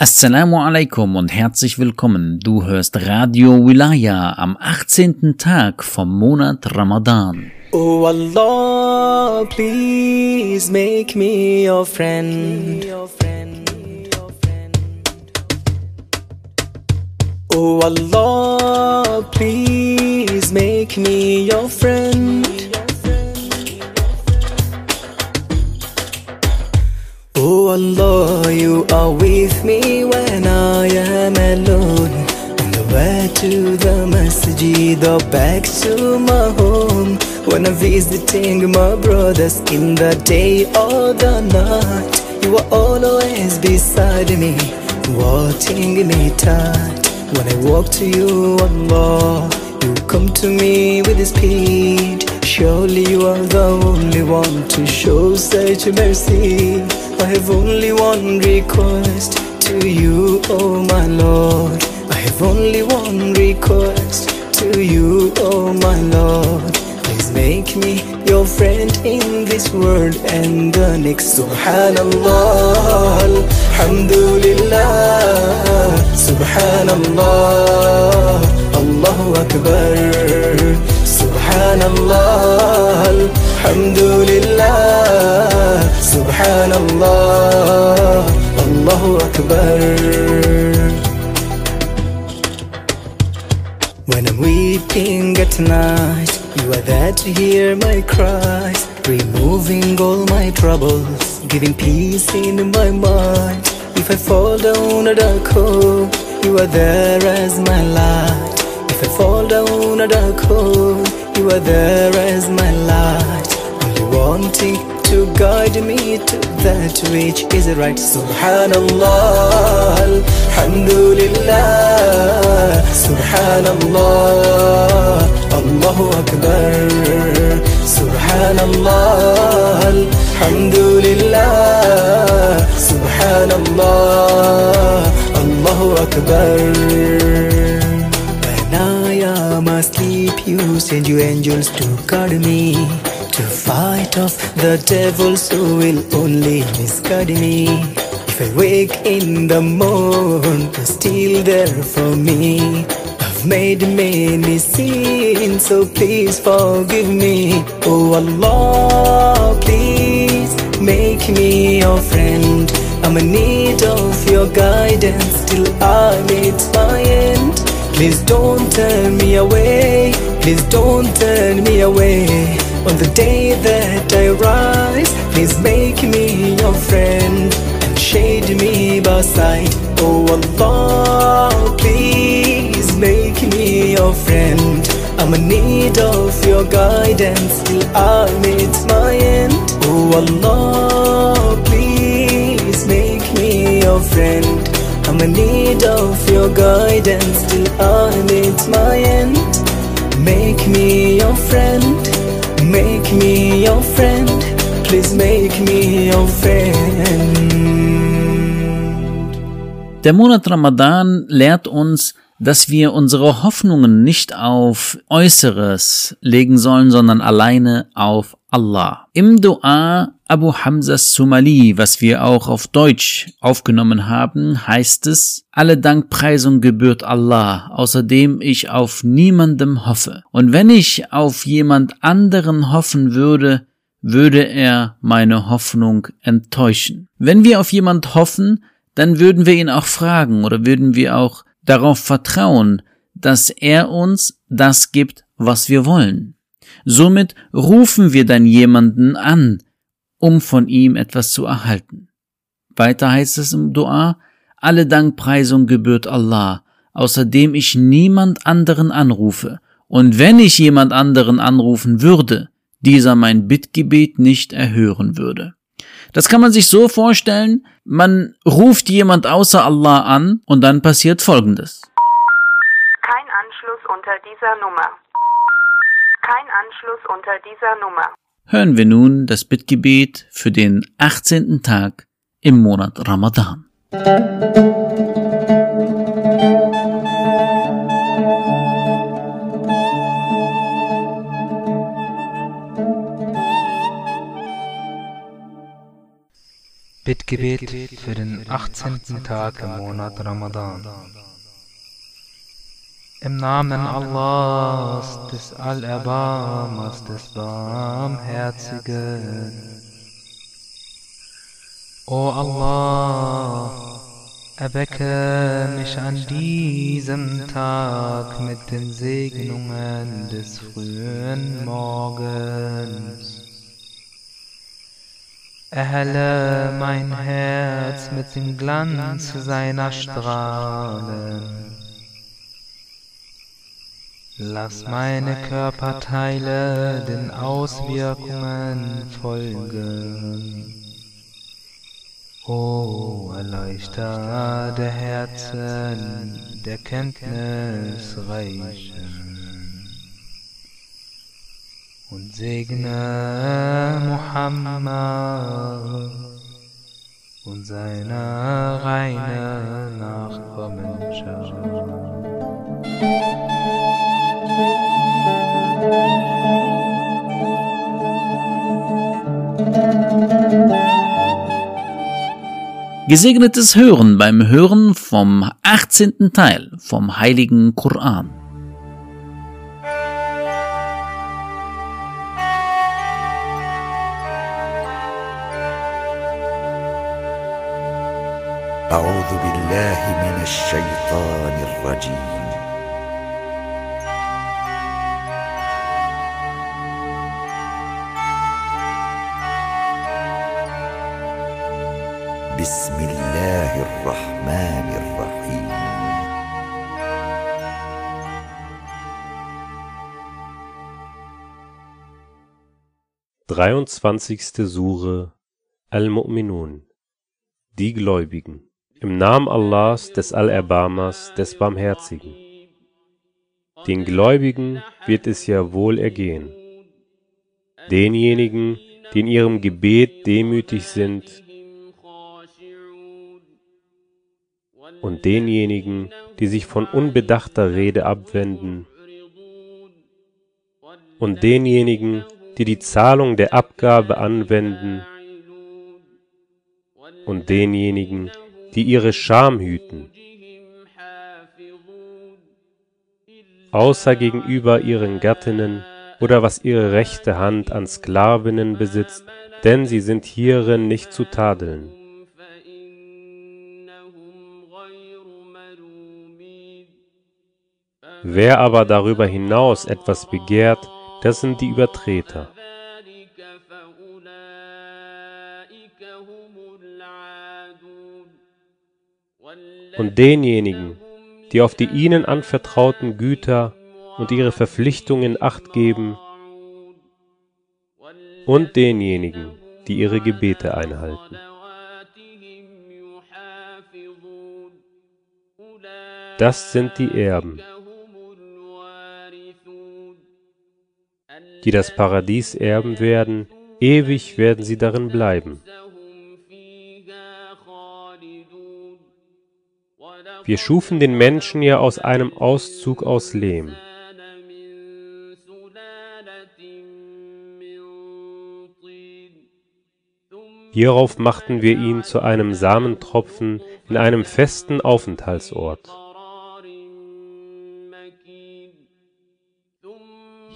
Assalamu alaikum und herzlich willkommen. Du hörst Radio Wilaya am 18. Tag vom Monat Ramadan. Oh Allah, please make me your friend. Oh Allah, please make me your friend. Oh Allah, you are with me when I am alone. On the way to the masjid or back to my home. When I'm visiting my brothers in the day or the night. You are always beside me, watching me tight. When I walk to you, Allah, you come to me with speed. Surely you are the only one to show such mercy. I have only one request to you, oh my Lord. I have only one request to you, oh my Lord. Please make me your friend in this world and the next. Subhanallah, Alhamdulillah, Subhanallah, Allahu Akbar. Subhanallah, Akbar. When I'm weeping at night, you are there to hear my cries, removing all my troubles, giving peace in my mind. If I fall down a dark hole, you are there as my light. If I fall down a dark hole, you are there as my light. Wanting to guide me to that which is right. Subhanallah, Alhamdulillah, Subhanallah, Allahu Akbar. Subhanallah, Alhamdulillah, Subhanallah, Allahu Akbar. When I am asleep, you send your angels to guard me, to fight off the devils who will only misguide me. If I wake in the morn, you're still there for me. I've made many sins, so please forgive me. Oh Allah, please make me your friend. I'm in need of your guidance till I meet my end. Please don't turn me away. Please don't turn me away. On the day that I rise, please make me your friend and shade me by side. Oh Allah, please make me your friend. I'm in need of your guidance till I meet my end. Oh Allah, please make me your friend. I'm in need of your guidance till I meet my end. Make me your friend, make me your friend, please make me your friend. Der Monat Ramadan lehrt uns, dass wir unsere Hoffnungen nicht auf Äußeres legen sollen, sondern alleine auf Allah. Im Dua Abu Hamza Sumali, was wir auch auf Deutsch aufgenommen haben, heißt es, alle Dankpreisung gebührt Allah, außerdem ich auf niemandem hoffe. Und wenn ich auf jemand anderen hoffen würde, würde er meine Hoffnung enttäuschen. Wenn wir auf jemand hoffen, dann würden wir ihn auch fragen oder würden wir auch darauf vertrauen, dass er uns das gibt, was wir wollen. Somit rufen wir dann jemanden an, um von ihm etwas zu erhalten. Weiter heißt es im Dua, alle Dankpreisung gebührt Allah, außerdem ich niemand anderen anrufe, und wenn ich jemand anderen anrufen würde, dieser mein Bittgebet nicht erhören würde. Das kann man sich so vorstellen, man ruft jemand außer Allah an und dann passiert Folgendes. Kein Anschluss unter dieser Nummer. Kein Anschluss unter dieser Nummer. Hören wir nun das Bittgebet für den 18. Tag im Monat Ramadan. Bittgebet für den 18. Tag im Monat Ramadan. Im Namen Allahs, des Allerbarmers, des Barmherzigen. O Allah, erwecke mich an diesem Tag mit den Segnungen des frühen Morgens. Erhelle mein Herz mit dem Glanz seiner Strahlen. Lass meine Körperteile den Auswirkungen folgen. O Erleuchter der Herzen, der Kenntnis reichen und segne Muhammad und seine reine Nachkommenschaft. Gesegnetes Hören beim Hören vom 18. Teil vom Heiligen Koran. أعوذ بالله من الشيطان الرجيم بسم الله الرحمن الرحيم Dreiundzwanzigste Sure Al-Mu'minun Die Gläubigen im Namen Allahs, des Allerbarmers, des Barmherzigen. Den Gläubigen wird es ja wohl ergehen. Denjenigen, die in ihrem Gebet demütig sind, und denjenigen, die sich von unbedachter Rede abwenden, und denjenigen, die die Zahlung der Abgabe anwenden, und denjenigen, die ihre Scham hüten, außer gegenüber ihren Gattinnen oder was ihre rechte Hand an Sklavinnen besitzt, denn sie sind hierin nicht zu tadeln. Wer aber darüber hinaus etwas begehrt, das sind die Übertreter. Und denjenigen, die auf die ihnen anvertrauten Güter und ihre Verpflichtungen acht geben, und denjenigen, die ihre Gebete einhalten. Das sind die Erben, die das Paradies erben werden, ewig werden sie darin bleiben. Wir schufen den Menschen ja aus einem Auszug aus Lehm. Hierauf machten wir ihn zu einem Samentropfen in einem festen Aufenthaltsort.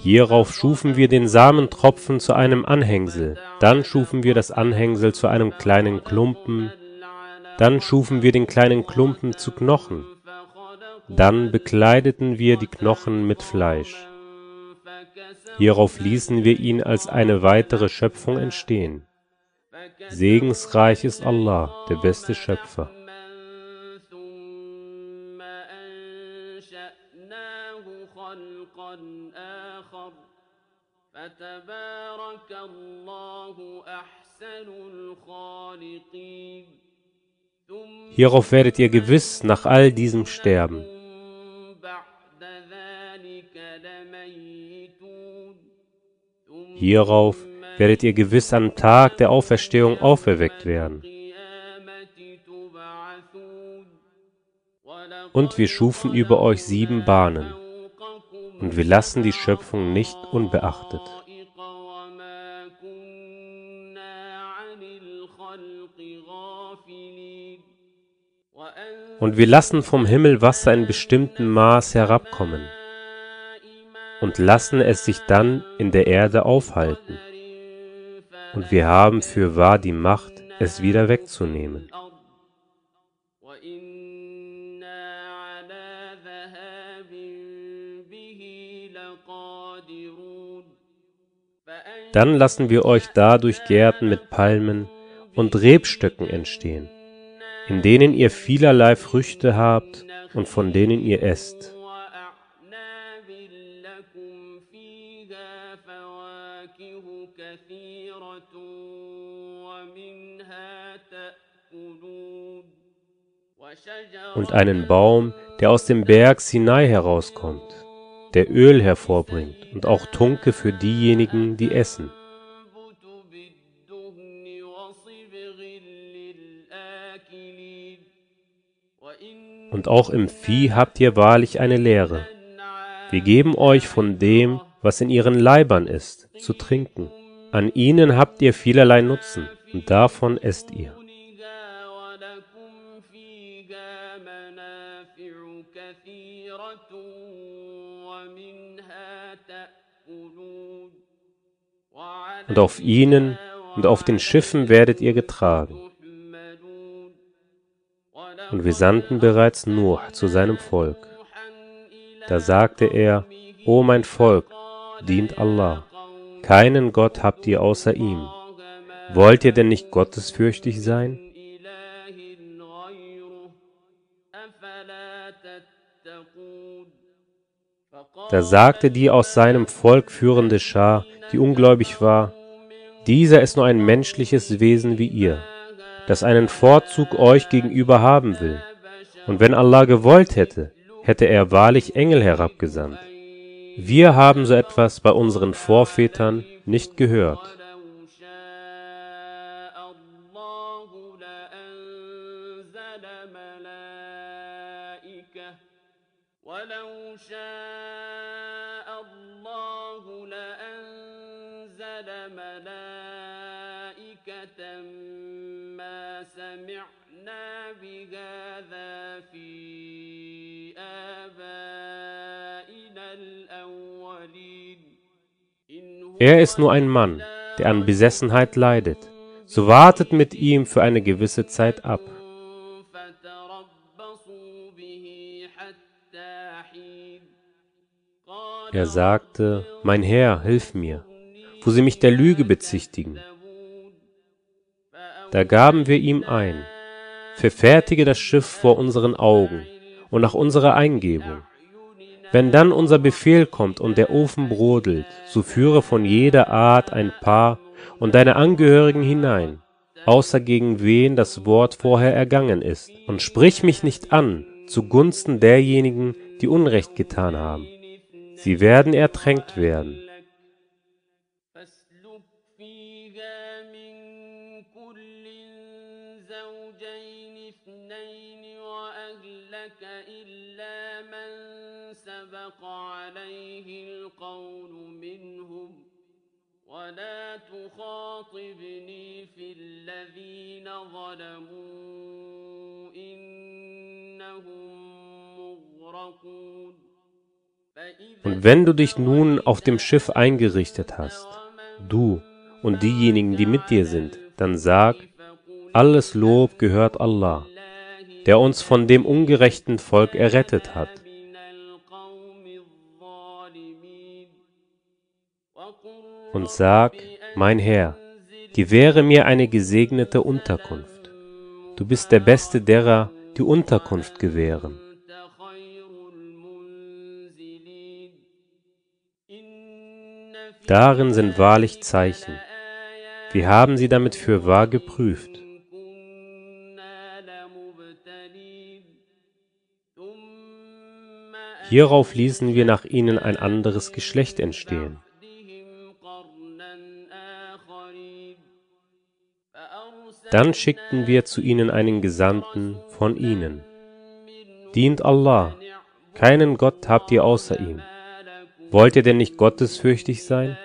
Hierauf schufen wir den Samentropfen zu einem Anhängsel, dann schufen wir das Anhängsel zu einem kleinen Klumpen, dann schufen wir den kleinen Klumpen zu Knochen, dann bekleideten wir die Knochen mit Fleisch. Hierauf ließen wir ihn als eine weitere Schöpfung entstehen. Segensreich ist Allah, der beste Schöpfer. فتبارك الله أحسن الخالقين Hierauf werdet ihr gewiss nach all diesem sterben. Hierauf werdet ihr gewiss am Tag der Auferstehung auferweckt werden. Und wir schufen über euch sieben Bahnen, und wir lassen die Schöpfung nicht unbeachtet. und wir lassen vom Himmel Wasser in bestimmten Maß herabkommen und lassen es sich dann in der Erde aufhalten. Und wir haben fürwahr die Macht, es wieder wegzunehmen. Dann lassen wir euch dadurch Gärten mit Palmen und Rebstöcken entstehen in denen ihr vielerlei Früchte habt und von denen ihr esst. Und einen Baum, der aus dem Berg Sinai herauskommt, der Öl hervorbringt und auch Tunke für diejenigen, die essen. und auch im Vieh habt ihr wahrlich eine Lehre. Wir geben euch von dem, was in ihren Leibern ist, zu trinken. An ihnen habt ihr vielerlei Nutzen, und davon esst ihr. Und auf ihnen und auf den Schiffen werdet ihr getragen und wir sandten bereits Nuh zu seinem Volk. Da sagte er, O mein Volk, dient Allah. Keinen Gott habt ihr außer ihm. Wollt ihr denn nicht gottesfürchtig sein? Da sagte die aus seinem Volk führende Schar, die ungläubig war, dieser ist nur ein menschliches Wesen wie ihr das einen Vorzug euch gegenüber haben will. Und wenn Allah gewollt hätte, hätte er wahrlich Engel herabgesandt. Wir haben so etwas bei unseren Vorvätern nicht gehört. سمعنا بهذا في آبائنا الأولين إن هو Er ist nur ein Mann, der an Besessenheit leidet. So wartet mit ihm für eine gewisse Zeit ab. فتربصوا به حتى حين قال Er sagte, Mein Herr, hilf mir, wo sie mich der Lüge bezichtigen. Da gaben wir ihm ein, verfertige das Schiff vor unseren Augen und nach unserer Eingebung. Wenn dann unser Befehl kommt und der Ofen brodelt, so führe von jeder Art ein Paar und deine Angehörigen hinein, außer gegen wen das Wort vorher ergangen ist, und sprich mich nicht an zugunsten derjenigen, die Unrecht getan haben. Sie werden ertränkt werden. سبق عليه القول منهم ولا تخاطبني في الذين ظلموا إنهم مغرقون Und wenn du dich nun auf dem Schiff eingerichtet hast, du und diejenigen, die mit dir sind, dann sag, alles Lob gehört Allah, der uns von dem ungerechten Volk errettet hat. und sag, mein Herr, gewähre mir eine gesegnete Unterkunft. Du bist der Beste derer, die Unterkunft gewähren. Darin sind wahrlich Zeichen. Wir haben sie damit für wahr geprüft. Hierauf ließen wir nach ihnen ein anderes Geschlecht entstehen. Dann schickten wir zu ihnen einen Gesandten von ihnen. Dient Allah, keinen Gott habt ihr außer ihm. Wollt ihr denn nicht gottesfürchtig sein?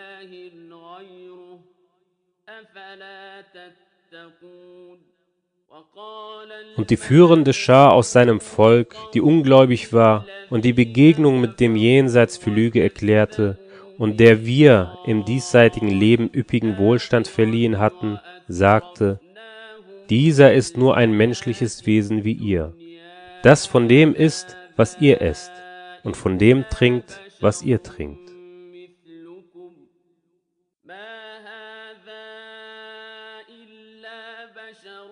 Und die führende Schar aus seinem Volk, die ungläubig war und die Begegnung mit dem Jenseits für Lüge erklärte und der wir im diesseitigen Leben üppigen Wohlstand verliehen hatten, sagte, dieser ist nur ein menschliches Wesen wie ihr, das von dem isst, was ihr esst, und von dem trinkt, was ihr trinkt. مثلكم ما هذا إلا بشر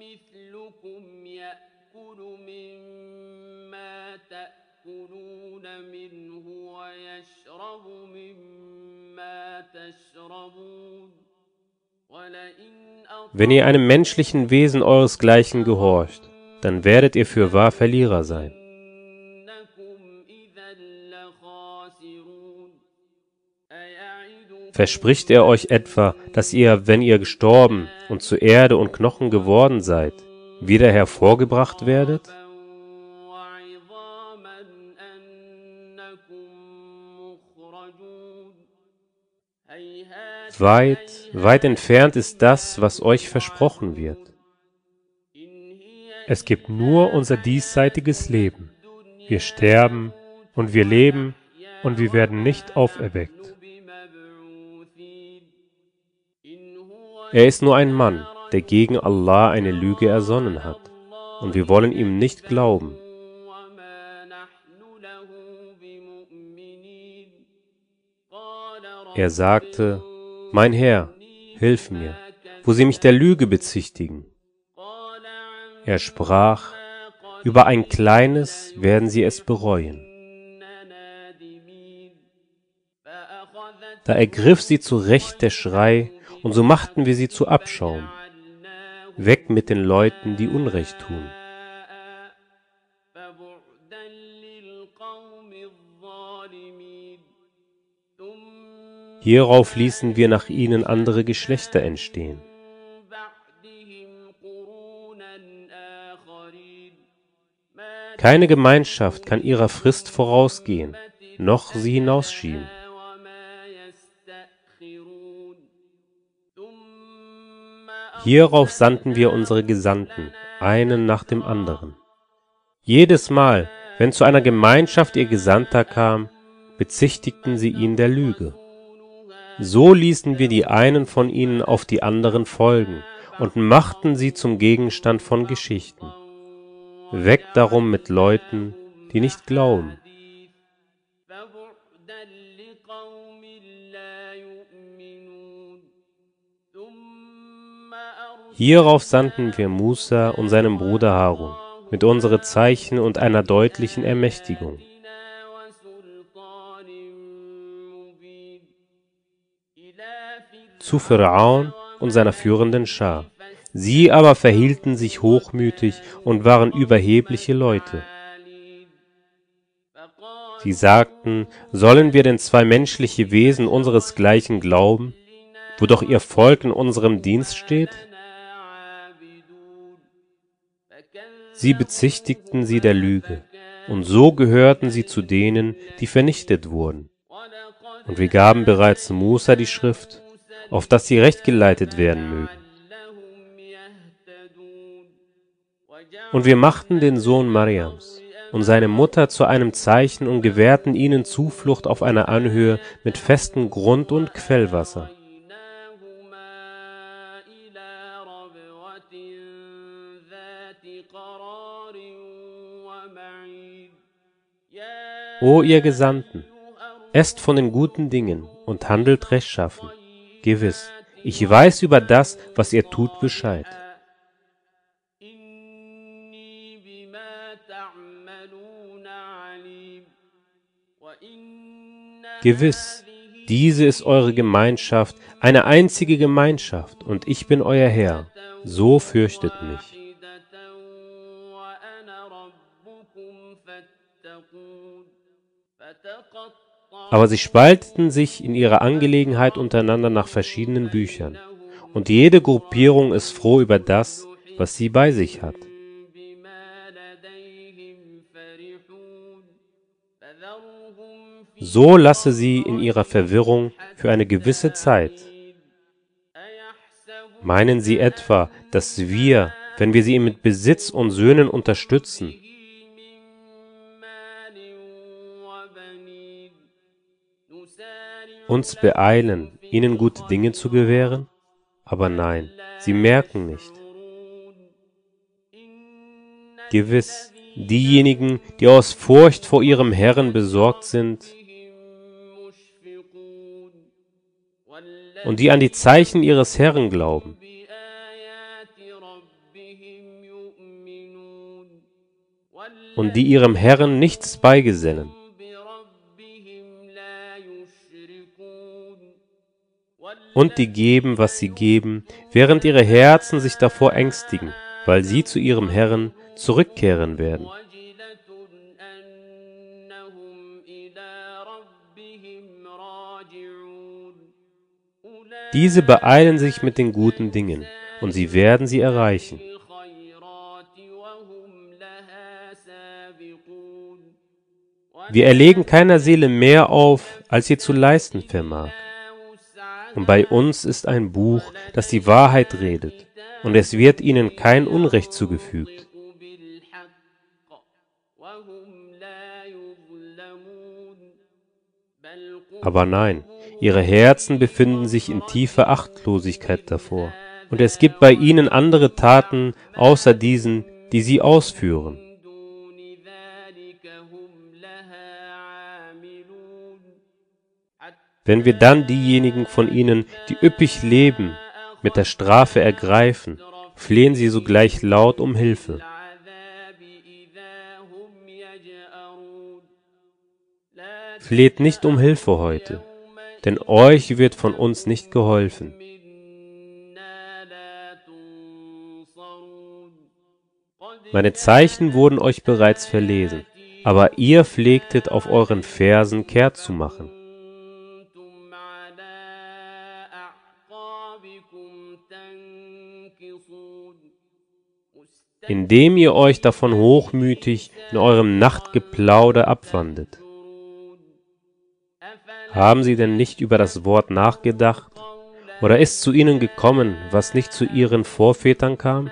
مثلكم يأكل مما تأكلون منه ويشرب مما تشربون ولئن wenn ihr einem menschlichen Wesen euresgleichen gehorcht, dann werdet ihr für wahr Verlierer sein. Verspricht er euch etwa, dass ihr, wenn ihr gestorben und zu Erde und Knochen geworden seid, wieder hervorgebracht werdet? Weit, weit entfernt ist das, was euch versprochen wird. Es gibt nur unser diesseitiges Leben. Wir sterben und wir leben und wir werden nicht auferweckt. Er ist nur ein Mann, der gegen Allah eine Lüge ersonnen hat, und wir wollen ihm nicht glauben. Er sagte, mein Herr, hilf mir, wo sie mich der Lüge bezichtigen. Er sprach, über ein kleines werden sie es bereuen. Da ergriff sie zu Recht der Schrei, und so machten wir sie zu Abschaum. Weg mit den Leuten, die Unrecht tun. Hierauf ließen wir nach ihnen andere Geschlechter entstehen. Keine Gemeinschaft kann ihrer Frist vorausgehen, noch sie hinausschieben. Hierauf sandten wir unsere Gesandten, einen nach dem anderen. Jedes Mal, wenn zu einer Gemeinschaft ihr Gesandter kam, bezichtigten sie ihn der Lüge. So ließen wir die einen von ihnen auf die anderen folgen und machten sie zum Gegenstand von Geschichten. Weg darum mit Leuten, die nicht glauben. Hierauf sandten wir Musa und seinem Bruder Harun mit unsere Zeichen und einer deutlichen Ermächtigung. zu Pharaon und seiner führenden Schar. Sie aber verhielten sich hochmütig und waren überhebliche Leute. Sie sagten, sollen wir denn zwei menschliche Wesen unseresgleichen glauben, wo doch ihr Volk in unserem Dienst steht? Sie bezichtigten sie der Lüge, und so gehörten sie zu denen, die vernichtet wurden. Und wir gaben bereits Musa die Schrift, auf dass sie recht geleitet werden mögen. Und wir machten den Sohn Mariams und seine Mutter zu einem Zeichen und gewährten ihnen Zuflucht auf einer Anhöhe mit festem Grund und Quellwasser. O ihr Gesandten, esst von den guten Dingen und handelt rechtschaffen. Gewiss, ich weiß über das, was ihr tut, Bescheid. Gewiss, diese ist eure Gemeinschaft, eine einzige Gemeinschaft, und ich bin euer Herr, so fürchtet mich. Aber sie spalteten sich in ihrer Angelegenheit untereinander nach verschiedenen Büchern, und jede Gruppierung ist froh über das, was sie bei sich hat. So lasse sie in ihrer Verwirrung für eine gewisse Zeit. Meinen sie etwa, dass wir, wenn wir sie mit Besitz und Söhnen unterstützen, Uns beeilen, ihnen gute Dinge zu gewähren? Aber nein, sie merken nicht. Gewiss, diejenigen, die aus Furcht vor ihrem Herrn besorgt sind und die an die Zeichen ihres Herrn glauben, und die ihrem Herrn nichts beigesellen. Und die geben, was sie geben, während ihre Herzen sich davor ängstigen, weil sie zu ihrem Herrn zurückkehren werden. Diese beeilen sich mit den guten Dingen, und sie werden sie erreichen. Wir erlegen keiner Seele mehr auf, als sie zu leisten vermag. Und bei uns ist ein Buch, das die Wahrheit redet, und es wird ihnen kein Unrecht zugefügt. Aber nein, ihre Herzen befinden sich in tiefer Achtlosigkeit davor, und es gibt bei ihnen andere Taten außer diesen, die sie ausführen. Wenn wir dann diejenigen von ihnen, die üppig leben, mit der Strafe ergreifen, flehen sie sogleich laut um Hilfe. Fleht nicht um Hilfe heute, denn euch wird von uns nicht geholfen. Meine Zeichen wurden euch bereits verlesen, aber ihr pflegtet auf euren Fersen kehrt zu machen. Indem ihr euch davon hochmütig in eurem Nachtgeplauder abwandet. Haben sie denn nicht über das Wort nachgedacht? Oder ist zu ihnen gekommen, was nicht zu ihren Vorvätern kam?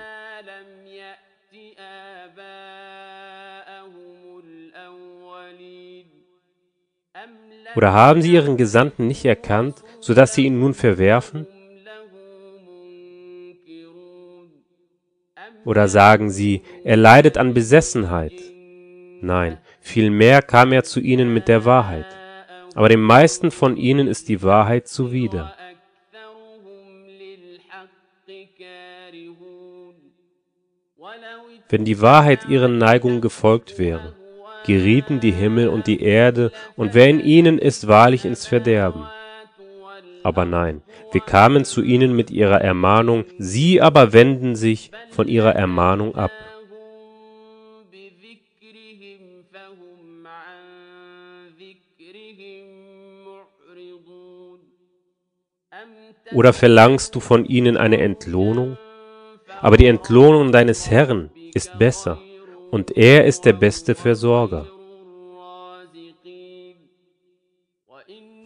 Oder haben sie ihren Gesandten nicht erkannt, so dass sie ihn nun verwerfen? Oder sagen sie, er leidet an Besessenheit? Nein, vielmehr kam er zu ihnen mit der Wahrheit. Aber den meisten von ihnen ist die Wahrheit zuwider. Wenn die Wahrheit ihren Neigungen gefolgt wäre, gerieten die Himmel und die Erde, und wer in ihnen ist, wahrlich ins Verderben. Aber nein, wir kamen zu ihnen mit ihrer Ermahnung, sie aber wenden sich von ihrer Ermahnung ab. Oder verlangst du von ihnen eine Entlohnung? Aber die Entlohnung deines Herrn ist besser, und er ist der beste Versorger.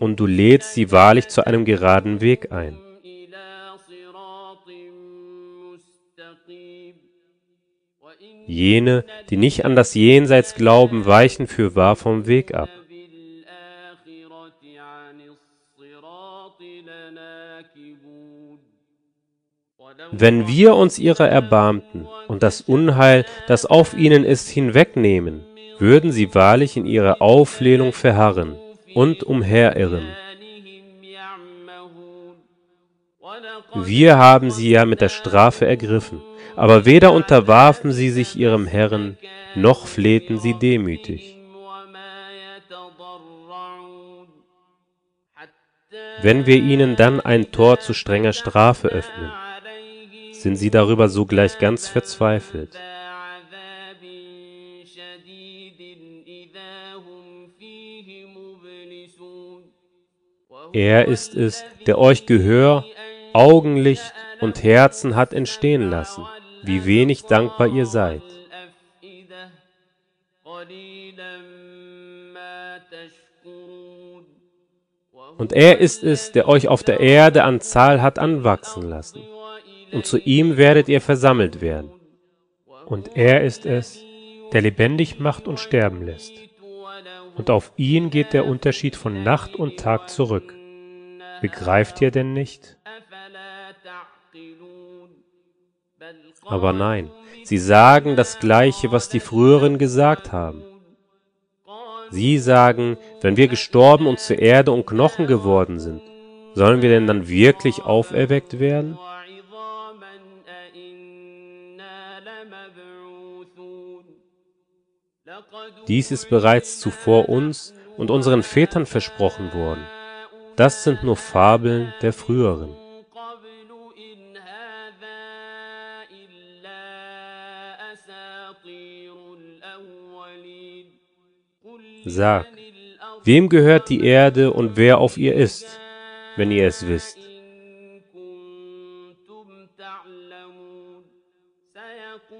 Und du lädst sie wahrlich zu einem geraden Weg ein. Jene, die nicht an das Jenseits glauben, weichen fürwahr vom Weg ab. Wenn wir uns ihrer erbarmten und das Unheil, das auf ihnen ist, hinwegnehmen, würden sie wahrlich in ihrer Auflehnung verharren und umherirren. Wir haben sie ja mit der Strafe ergriffen, aber weder unterwarfen sie sich ihrem Herrn, noch flehten sie demütig. Wenn wir ihnen dann ein Tor zu strenger Strafe öffnen, sind sie darüber sogleich ganz verzweifelt. Er ist es, der euch Gehör, Augenlicht und Herzen hat entstehen lassen, wie wenig dankbar ihr seid. Und er ist es, der euch auf der Erde an Zahl hat anwachsen lassen. Und zu ihm werdet ihr versammelt werden. Und er ist es, der lebendig macht und sterben lässt. Und auf ihn geht der Unterschied von Nacht und Tag zurück. Begreift ihr denn nicht? Aber nein, sie sagen das Gleiche, was die früheren gesagt haben. Sie sagen, wenn wir gestorben und zur Erde und Knochen geworden sind, sollen wir denn dann wirklich auferweckt werden? Dies ist bereits zuvor uns und unseren Vätern versprochen worden. Das sind nur Fabeln der früheren. Sag, wem gehört die Erde und wer auf ihr ist, wenn ihr es wisst?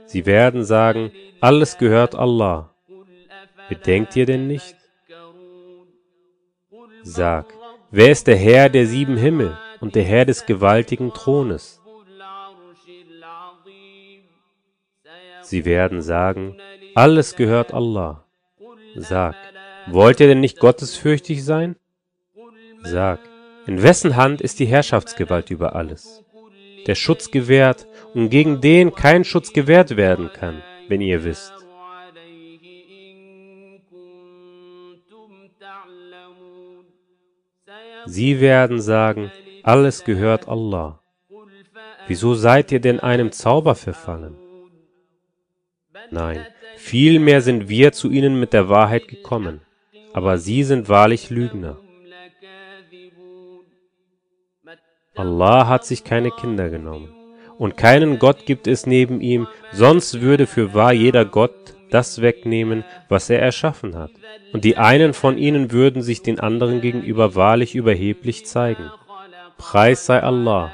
Sie werden sagen, alles gehört Allah. Bedenkt ihr denn nicht? Sag, wer ist der Herr der sieben Himmel und der Herr des gewaltigen Thrones? Sie werden sagen, alles gehört Allah. Sag, wollt ihr denn nicht gottesfürchtig sein? Sag, in wessen Hand ist die Herrschaftsgewalt über alles, der Schutz gewährt und gegen den kein Schutz gewährt werden kann, wenn ihr wisst. Sie werden sagen, alles gehört Allah. Wieso seid ihr denn einem Zauber verfallen? Nein, vielmehr sind wir zu ihnen mit der Wahrheit gekommen, aber sie sind wahrlich Lügner. Allah hat sich keine Kinder genommen, und keinen Gott gibt es neben ihm, sonst würde für wahr jeder Gott das wegnehmen, was er erschaffen hat. Und die einen von ihnen würden sich den anderen gegenüber wahrlich überheblich zeigen. Preis sei Allah,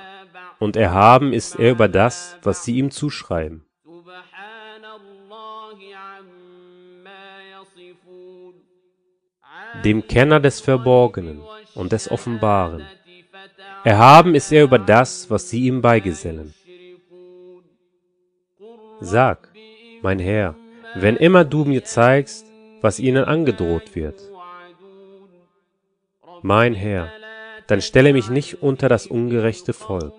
und erhaben ist er über das, was sie ihm zuschreiben. Dem Kenner des Verborgenen und des Offenbaren. Erhaben ist er über das, was sie ihm beigesellen. Sag, mein Herr, wenn immer du mir zeigst, was ihnen angedroht wird. Mein Herr, dann stelle mich nicht unter das ungerechte Volk.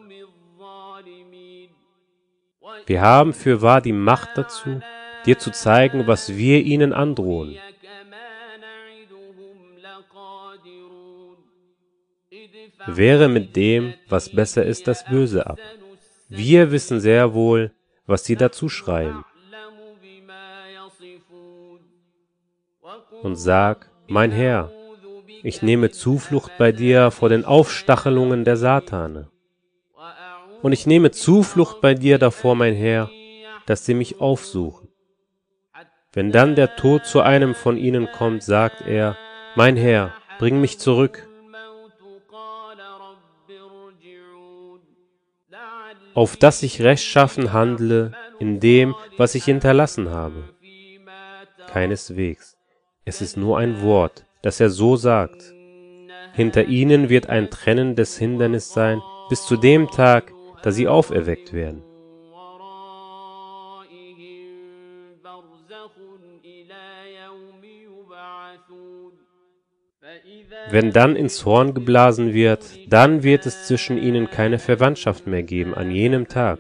Wir haben fürwahr die Macht dazu, dir zu zeigen, was wir ihnen androhen. Wehre mit dem, was besser ist, das Böse ab. Wir wissen sehr wohl, was sie dazu schreiben. Und sag, mein Herr, ich nehme Zuflucht bei dir vor den Aufstachelungen der Satane. Und ich nehme Zuflucht bei dir davor, mein Herr, dass sie mich aufsuchen. Wenn dann der Tod zu einem von ihnen kommt, sagt er, mein Herr, bring mich zurück. auf dass ich rechtschaffen handle in dem, was ich hinterlassen habe. Keineswegs. Es ist nur ein Wort, das er so sagt. Hinter ihnen wird ein trennendes Hindernis sein, bis zu dem Tag, da sie auferweckt werden. Wenn dann ins Horn geblasen wird, dann wird es zwischen ihnen keine Verwandtschaft mehr geben an jenem Tag,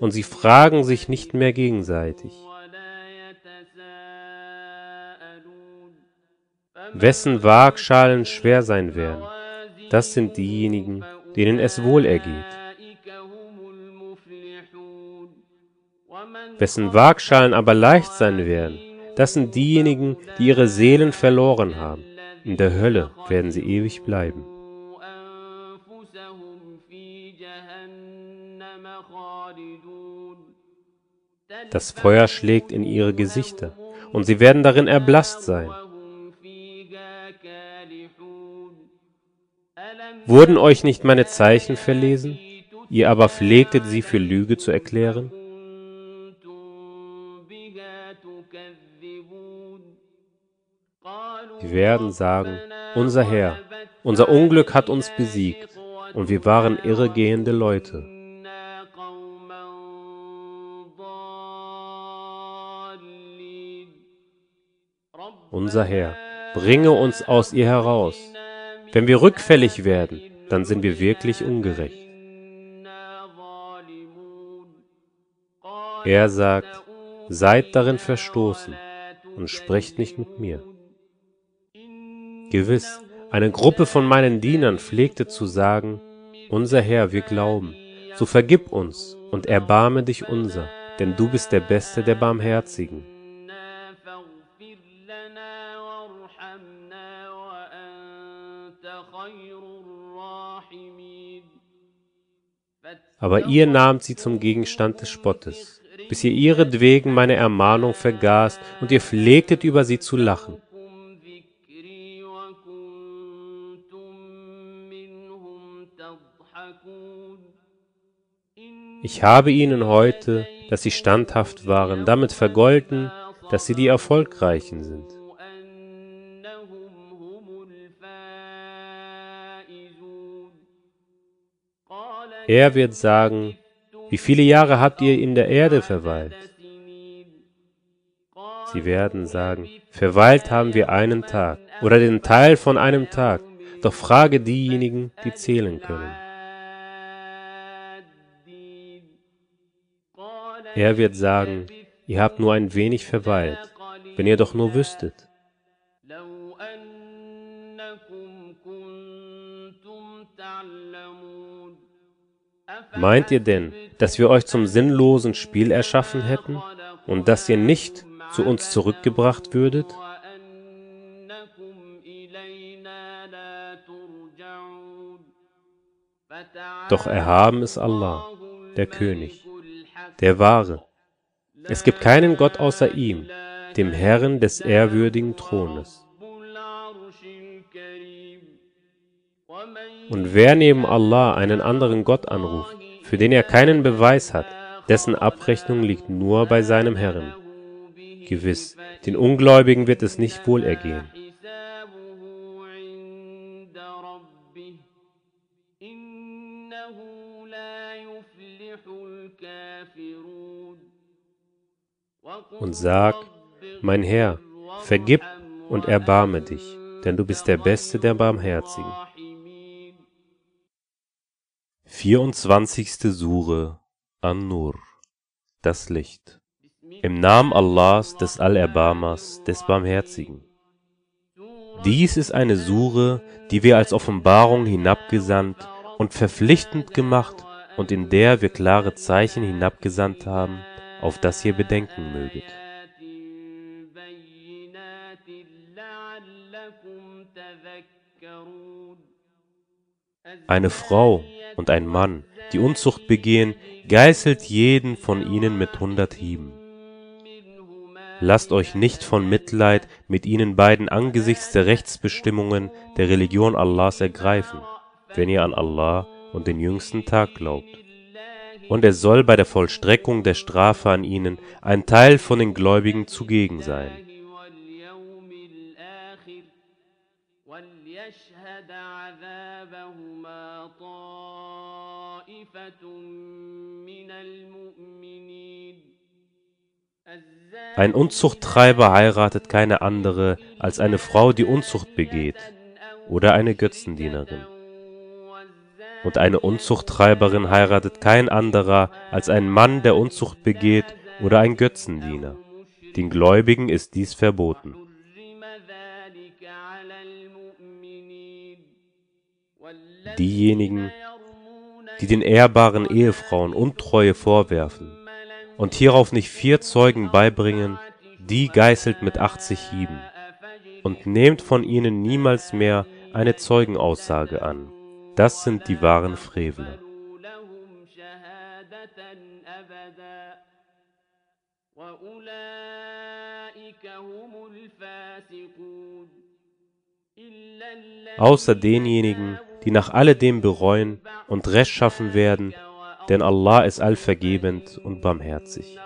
und sie fragen sich nicht mehr gegenseitig. Wessen Waagschalen schwer sein werden, das sind diejenigen, denen es wohl ergeht. Wessen Waagschalen aber leicht sein werden, das sind diejenigen, die ihre Seelen verloren haben. In der Hölle werden sie ewig bleiben. Das Feuer schlägt in ihre Gesichter, und sie werden darin erblasst sein. Wurden euch nicht meine Zeichen verlesen, ihr aber pflegtet sie für Lüge zu erklären? Sie werden sagen, unser Herr, unser Unglück hat uns besiegt und wir waren irregehende Leute. Unser Herr, bringe uns aus ihr heraus. Wenn wir rückfällig werden, dann sind wir wirklich ungerecht. Er sagt, seid darin verstoßen und sprecht nicht mit mir. Gewiss, eine Gruppe von meinen Dienern pflegte zu sagen, unser Herr, wir glauben, so vergib uns und erbarme dich unser, denn du bist der Beste der Barmherzigen. aber ihr nahmt sie zum Gegenstand des Spottes, bis ihr ihretwegen meine Ermahnung vergaßt und ihr pflegtet über sie zu lachen. Ich habe ihnen heute, dass sie standhaft waren, damit vergolten, dass sie die Erfolgreichen sind. Er wird sagen, wie viele Jahre habt ihr in der Erde verweilt? Sie werden sagen, verweilt haben wir einen Tag oder den Teil von einem Tag, doch frage diejenigen, die zählen können. Er wird sagen, ihr habt nur ein wenig verweilt, wenn ihr doch nur wüsstet. Meint ihr denn, dass wir euch zum sinnlosen Spiel erschaffen hätten und dass ihr nicht zu uns zurückgebracht würdet? Doch erhaben ist Allah, der König, der Wahre. Es gibt keinen Gott außer ihm, dem Herrn des ehrwürdigen Thrones. Und wer neben Allah einen anderen Gott anruft, für den er keinen Beweis hat, dessen Abrechnung liegt nur bei seinem Herrn. Gewiss, den Ungläubigen wird es nicht wohl ergehen. Und sag, mein Herr, vergib und erbarme dich, denn du bist der Beste der Barmherzigen. 24. Sure An-Nur Das Licht Im Namen Allahs des Allerbarmers, des Barmherzigen. Dies ist eine Sure, die wir als Offenbarung hinabgesandt und verpflichtend gemacht und in der wir klare Zeichen hinabgesandt haben, auf das ihr bedenken möget. Eine Frau, und ein Mann, die Unzucht begehen, geißelt jeden von ihnen mit hundert Hieben. Lasst euch nicht von Mitleid mit ihnen beiden angesichts der Rechtsbestimmungen der Religion Allahs ergreifen, wenn ihr an Allah und den jüngsten Tag glaubt. Und es soll bei der Vollstreckung der Strafe an ihnen ein Teil von den Gläubigen zugegen sein. Ein Unzuchttreiber heiratet keine andere als eine Frau, die Unzucht begeht, oder eine Götzendienerin. Und eine Unzuchttreiberin heiratet kein anderer als ein Mann, der Unzucht begeht, oder ein Götzendiener. Den Gläubigen ist dies verboten. Diejenigen, die den ehrbaren Ehefrauen Untreue vorwerfen und hierauf nicht vier Zeugen beibringen, die geißelt mit 80 Hieben und nehmt von ihnen niemals mehr eine Zeugenaussage an. Das sind die wahren Frevler. لهم شهادة أبدا وأولئك هم الفاسقون إلا الذين außer denjenigen, die nach alledem bereuen und rechtschaffen werden, denn Allah ist allvergebend und barmherzig.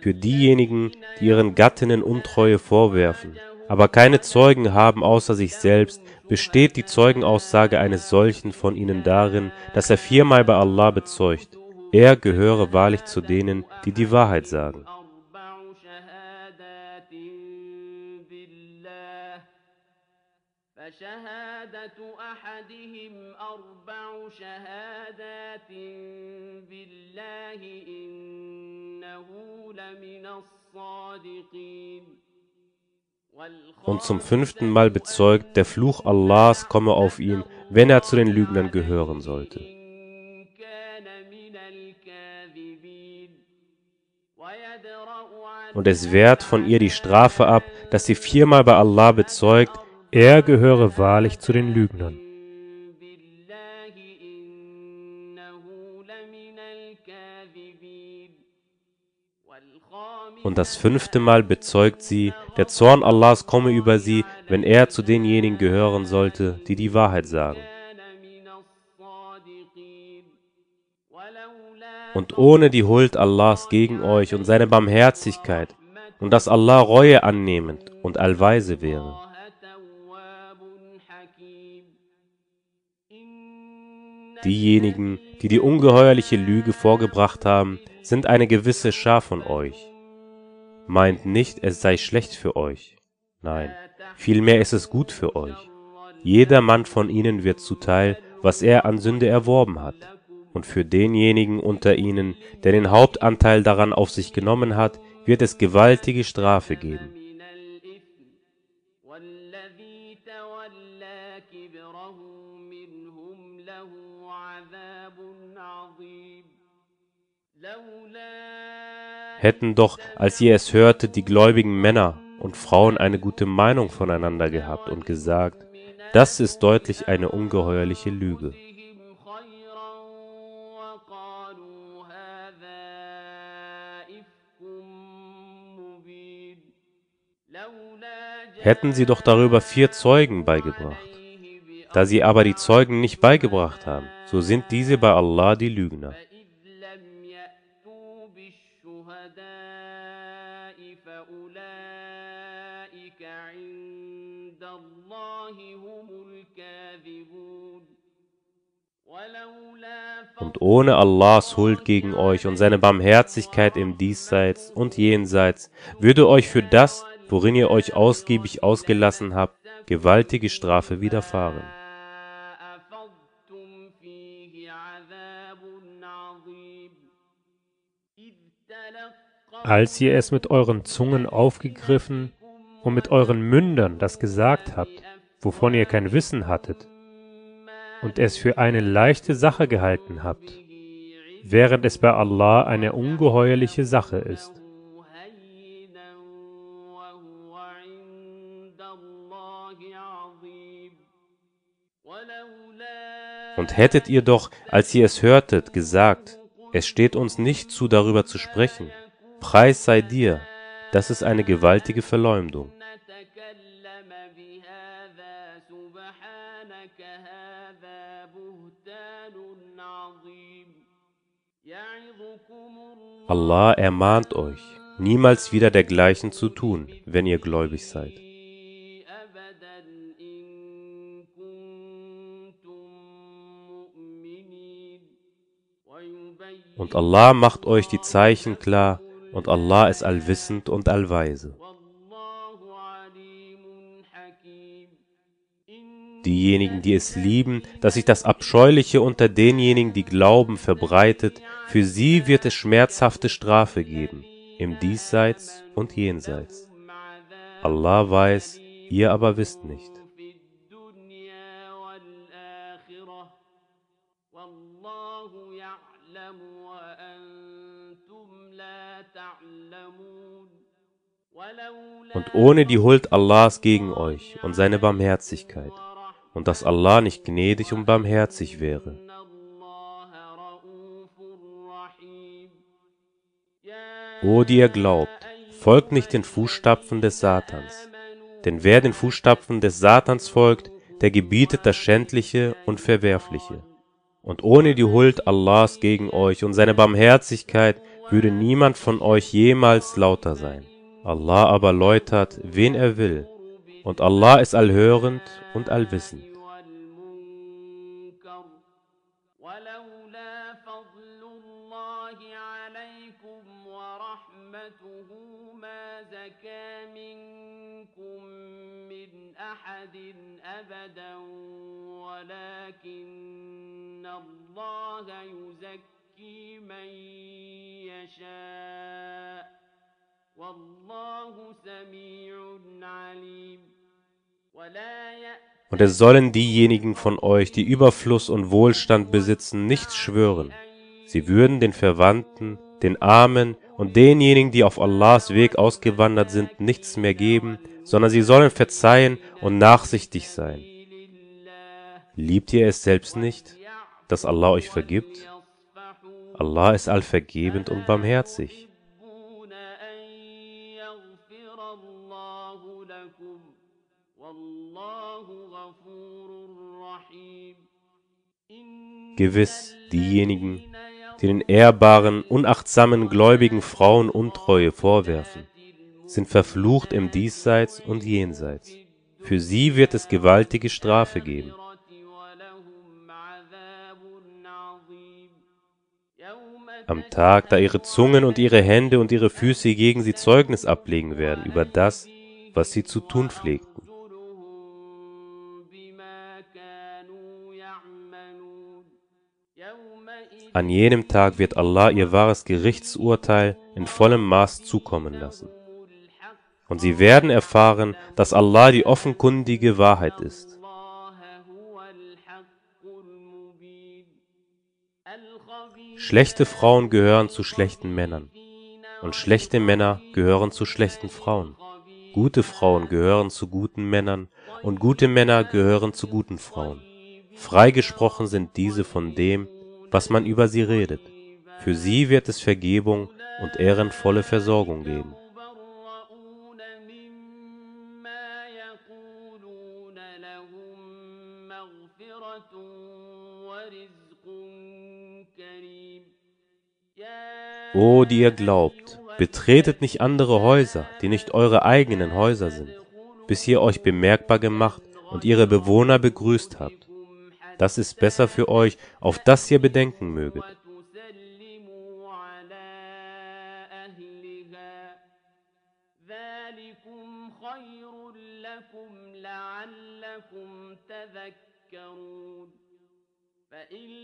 Für diejenigen, die ihren Gattinnen Untreue vorwerfen, aber keine Zeugen haben außer sich selbst, besteht die Zeugenaussage eines solchen von ihnen darin, dass er viermal bei Allah bezeugt, er gehöre wahrlich zu denen, die die Wahrheit sagen. لشهادة أحدهم أربع شهادات بالله إنه لمن الصادقين Und zum fünften Mal bezeugt, der Fluch Allahs komme auf ihn, wenn er zu den Lügnern gehören sollte. إن كان من الكاذبين ويدرأ عن Und es wehrt von ihr die Strafe ab, dass sie viermal bei Allah bezeugt, er gehöre wahrlich zu den Lügnern. Und das fünfte Mal bezeugt sie, der Zorn Allahs komme über sie, wenn er zu denjenigen gehören sollte, die die Wahrheit sagen. Und ohne die Huld Allahs gegen euch und seine Barmherzigkeit und dass Allah Reue annehmend und allweise wäre. Diejenigen, die die ungeheuerliche Lüge vorgebracht haben, sind eine gewisse Schar von euch. Meint nicht, es sei schlecht für euch. Nein, vielmehr ist es gut für euch. Jeder Mann von ihnen wird zuteil, was er an Sünde erworben hat. Und für denjenigen unter ihnen, der den Hauptanteil daran auf sich genommen hat, wird es gewaltige Strafe geben. hätten doch, als ihr es hörte, die gläubigen Männer und Frauen eine gute Meinung voneinander gehabt und gesagt, das ist deutlich eine ungeheuerliche Lüge. Hätten sie doch darüber vier Zeugen beigebracht. Da sie aber die Zeugen nicht beigebracht haben, so sind diese bei Allah die Lügner. Und ohne Allahs Huld gegen euch und seine Barmherzigkeit im Diesseits und Jenseits würde euch für das, worin ihr euch ausgiebig ausgelassen habt, gewaltige Strafe widerfahren. Als ihr es mit euren Zungen aufgegriffen und mit euren Mündern das gesagt habt, wovon ihr kein Wissen hattet, und es für eine leichte Sache gehalten habt, während es bei Allah eine ungeheuerliche Sache ist. Und hättet ihr doch, als ihr es hörtet, gesagt, es steht uns nicht zu, darüber zu sprechen, Preis sei dir, das ist eine gewaltige Verleumdung. Allah ermahnt euch, niemals wieder dergleichen zu tun, wenn ihr gläubig seid. Und Allah macht euch die Zeichen klar, und Allah ist allwissend und allweise. diejenigen, die es lieben, dass sich das Abscheuliche unter denjenigen, die glauben, verbreitet, für sie wird es schmerzhafte Strafe geben, im Diesseits und Jenseits. Allah weiß, ihr aber wisst nicht. Und ohne die Huld Allahs gegen euch und seine Barmherzigkeit und dass Allah nicht gnädig und barmherzig wäre. O die ihr glaubt, folgt nicht den Fußstapfen des Satans. Denn wer den Fußstapfen des Satans folgt, der gebietet das Schändliche und Verwerfliche. Und ohne die Huld Allahs gegen euch und seine Barmherzigkeit würde niemand von euch jemals lauter sein. Allah aber läutert, wen er will, und Allah ist allhörend und allwissend. أحد أبدا ولكن الله يزكي من يشاء والله سميع عليم ولا يأتي Und es sollen diejenigen von euch, die Überfluss und Wohlstand besitzen, nicht schwören. Sie würden den Verwandten, den Armen und denjenigen, die auf Allahs Weg ausgewandert sind, nichts mehr geben, sondern sie sollen verzeihen und nachsichtig sein. Liebt ihr es selbst nicht, dass Allah euch vergibt? Allah ist allvergebend und barmherzig. Gewiss, diejenigen, die den ehrbaren, unachtsamen, gläubigen Frauen Untreue vorwerfen sind verflucht im Diesseits und Jenseits. Für sie wird es gewaltige Strafe geben. Am Tag, da ihre Zungen und ihre Hände und ihre Füße gegen sie Zeugnis ablegen werden über das, was sie zu tun pflegten. An jenem Tag wird Allah ihr wahres Gerichtsurteil in vollem Maß zukommen lassen und sie werden erfahren, dass Allah die offenkundige Wahrheit ist. Schlechte Frauen gehören zu schlechten Männern und schlechte Männer gehören zu schlechten Frauen. Gute Frauen gehören zu guten Männern und gute Männer gehören zu guten Frauen. Freigesprochen sind diese von dem, was man über sie redet. Für sie wird es Vergebung und ehrenvolle Versorgung geben. O, die ihr glaubt, betretet nicht andere Häuser, die nicht eure eigenen Häuser sind, bis ihr euch bemerkbar gemacht und ihre Bewohner begrüßt habt. Das ist besser für euch, auf das ihr bedenken möget.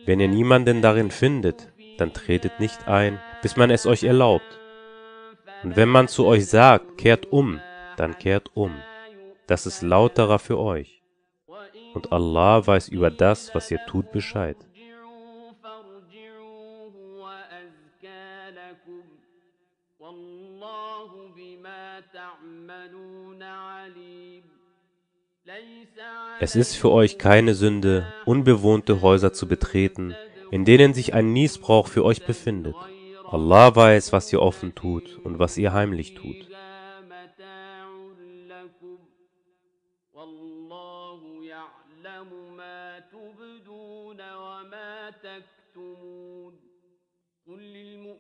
Wenn ihr niemanden darin findet, dann tretet nicht ein bis man es euch erlaubt. Und wenn man zu euch sagt, kehrt um, dann kehrt um. Das ist lauterer für euch. Und Allah weiß über das, was ihr tut, Bescheid. Es ist für euch keine Sünde, unbewohnte Häuser zu betreten, in denen sich ein Niesbrauch für euch befindet. Allah weiß, was ihr offen tut und was ihr heimlich tut.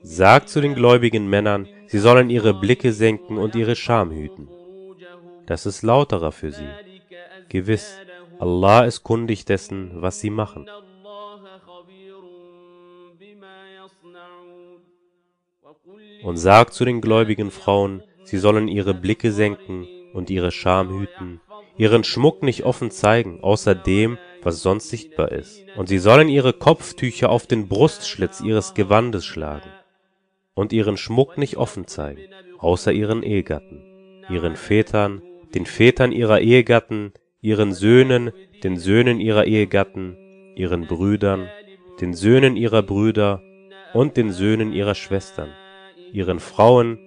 Sagt zu den gläubigen Männern, sie sollen ihre Blicke senken und ihre Scham hüten. Das ist lauterer für sie. Gewiss, Allah ist kundig dessen, was sie machen. Und sagt zu den gläubigen Frauen, sie sollen ihre Blicke senken und ihre Scham hüten, ihren Schmuck nicht offen zeigen, außer dem, was sonst sichtbar ist. Und sie sollen ihre Kopftücher auf den Brustschlitz ihres Gewandes schlagen und ihren Schmuck nicht offen zeigen, außer ihren Ehegatten, ihren Vätern, den Vätern ihrer Ehegatten, ihren Söhnen, den Söhnen ihrer Ehegatten, ihren Brüdern, den Söhnen ihrer Brüder und den Söhnen ihrer Schwestern, ihren Frauen,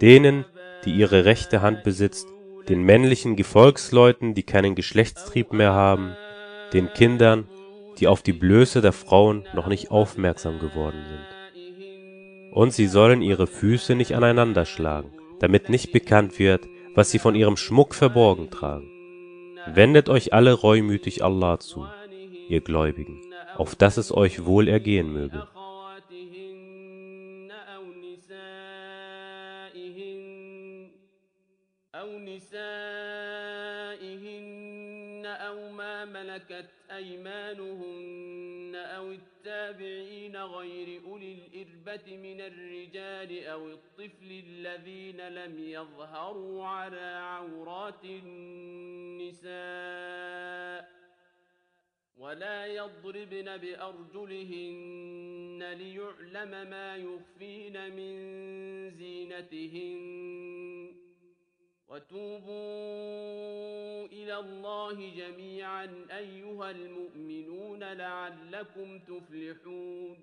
denen, die ihre rechte Hand besitzt, den männlichen Gefolgsleuten, die keinen Geschlechtstrieb mehr haben, den Kindern, die auf die Blöße der Frauen noch nicht aufmerksam geworden sind. Und sie sollen ihre Füße nicht aneinander schlagen, damit nicht bekannt wird, was sie von ihrem Schmuck verborgen tragen. Wendet euch alle reumütig Allah zu, ihr Gläubigen, auf dass es euch wohl ergehen möge. ملكت أيمانهن أو التابعين غير أولي الإربة من الرجال أو الطفل الذين لم يظهروا على عورات النساء ولا يضربن بأرجلهن ليعلم ما يخفين من زينتهن وتوبوا إلى الله جميعا أيها المؤمنون لعلكم تفلحون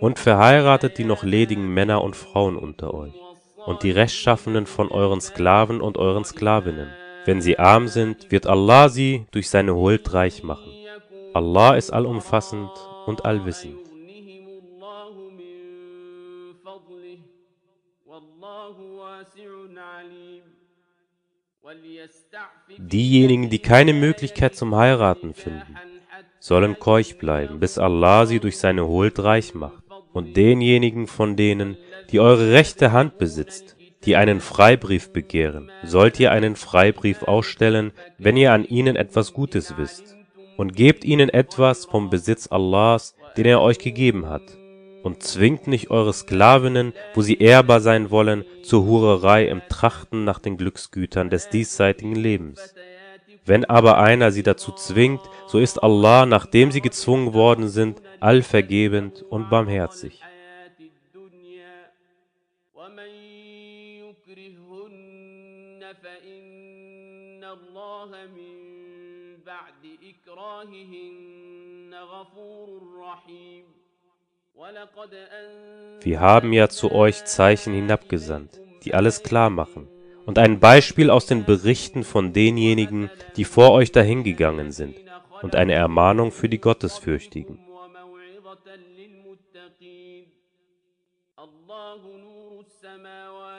Und verheiratet die noch ledigen Männer und Frauen unter euch und die Rechtschaffenen von euren Sklaven und euren Sklavinnen. Wenn sie arm sind, wird Allah sie durch seine Huld reich machen. Allah ist allumfassend und allwissend. Diejenigen, die keine Möglichkeit zum Heiraten finden, sollen keuch bleiben, bis Allah sie durch seine Huld reich macht. Und denjenigen von denen, die eure rechte Hand besitzt, die einen Freibrief begehren, sollt ihr einen Freibrief ausstellen, wenn ihr an ihnen etwas Gutes wisst. Und gebt ihnen etwas vom Besitz Allahs, den er euch gegeben hat Und zwingt nicht eure Sklavinnen, wo sie ehrbar sein wollen, zur Hurerei im Trachten nach den Glücksgütern des diesseitigen Lebens. Wenn aber einer sie dazu zwingt, so ist Allah, nachdem sie gezwungen worden sind, allvergebend und barmherzig. الحياة الدنيا ومن يكرههن فإن الله من بعد إكراههن غفور رحيم ولقد wir haben ja zu euch Zeichen hinabgesandt, die alles klar machen, und ein Beispiel aus den Berichten von denjenigen, die vor euch dahingegangen sind, und eine Ermahnung für die Gottesfürchtigen.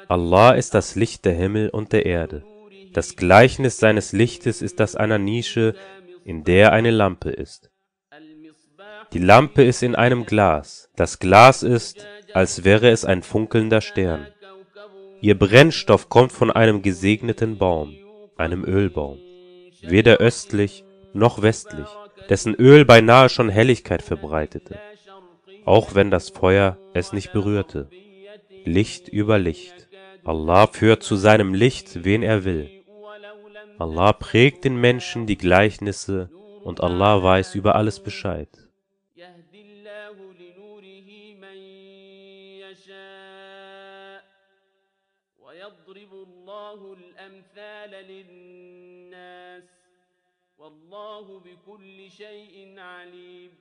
Allah ist das Licht der Himmel und der Erde. Das Gleichnis seines Lichtes ist das einer Nische, in der eine Lampe ist. Die Lampe ist in einem Glas. Das Glas ist, als wäre es ein funkelnder Stern. Ihr Brennstoff kommt von einem gesegneten Baum, einem Ölbaum, weder östlich noch westlich, dessen Öl beinahe schon Helligkeit verbreitete, auch wenn das Feuer es nicht berührte. Licht über Licht. Allah führt zu seinem Licht, wen er will. Allah prägt den Menschen die Gleichnisse und Allah weiß über alles Bescheid. ويضرب الله الأمثال للناس والله بكل شيء عليم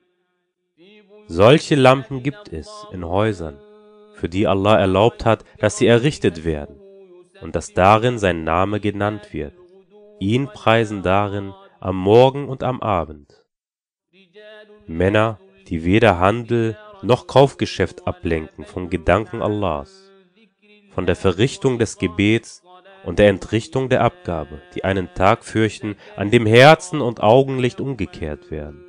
في بيوت Solche Lampen gibt es in Häusern, für die Allah erlaubt hat, dass sie errichtet werden und dass darin sein Name genannt wird. Ihn preisen darin am Morgen und am Abend. Männer, die weder Handel noch Kaufgeschäft ablenken vom Gedanken Allahs, von der Verrichtung des Gebets und der Entrichtung der Abgabe, die einen Tag fürchten, an dem Herzen und Augenlicht umgekehrt werden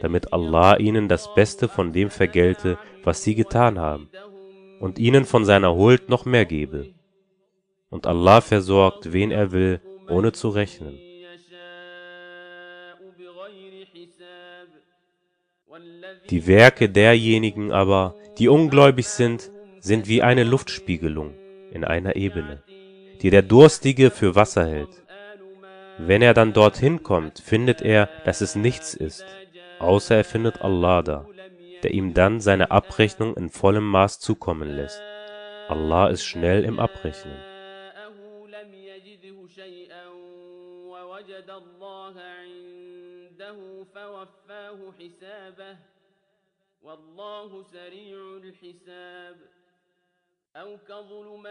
damit Allah ihnen das Beste von dem vergelte, was sie getan haben, und ihnen von seiner Huld noch mehr gebe. Und Allah versorgt, wen er will, ohne zu rechnen. Die Werke derjenigen aber, die ungläubig sind, sind wie eine Luftspiegelung in einer Ebene, die der Durstige für Wasser hält. Wenn er dann dorthin kommt, findet er, dass es nichts ist, außer er findet Allah da, der ihm dann seine Abrechnung in vollem Maß zukommen lässt. Allah ist schnell im Abrechnen. جاءه لم يجده شيئا ووجد الله عنده فوفاه حسابه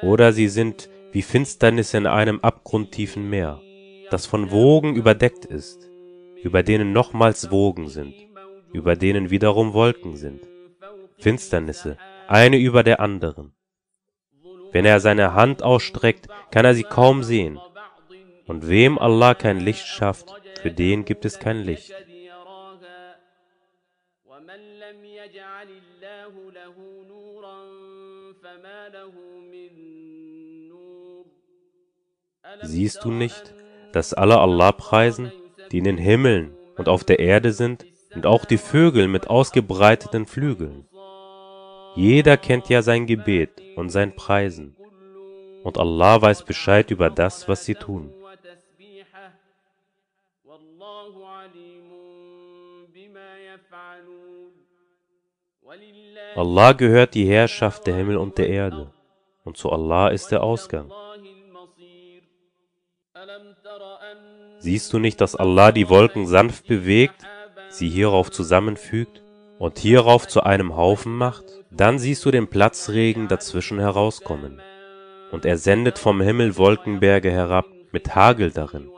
oder sie sind wie Finsternis in einem abgrundtiefen Meer, das von Wogen überdeckt ist, über denen nochmals Wogen sind, über denen wiederum Wolken sind. Finsternisse, eine über der anderen. Wenn er seine Hand ausstreckt, kann er sie kaum sehen. Und wem Allah kein Licht schafft, für den gibt es kein Licht. يجعل الله له نورا فما له من نور Siehst du nicht, dass alle Allah preisen, die in den Himmeln und auf der Erde sind, und auch die Vögel mit ausgebreiteten Flügeln? Jeder kennt ja sein Gebet und sein Preisen, und Allah weiß Bescheid über das, was sie tun. Allah gehört die Herrschaft der Himmel und der Erde, und zu Allah ist der Ausgang. Siehst du nicht, dass Allah die Wolken sanft bewegt, sie hierauf zusammenfügt und hierauf zu einem Haufen macht? Dann siehst du den Platzregen dazwischen herauskommen. Und er sendet vom Himmel Wolkenberge herab mit Hagel darin.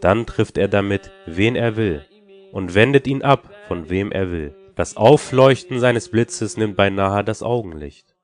Dann trifft er damit, wen er will, und wendet ihn ab, von wem er will. Das Aufleuchten seines Blitzes nimmt beinahe das Augenlicht.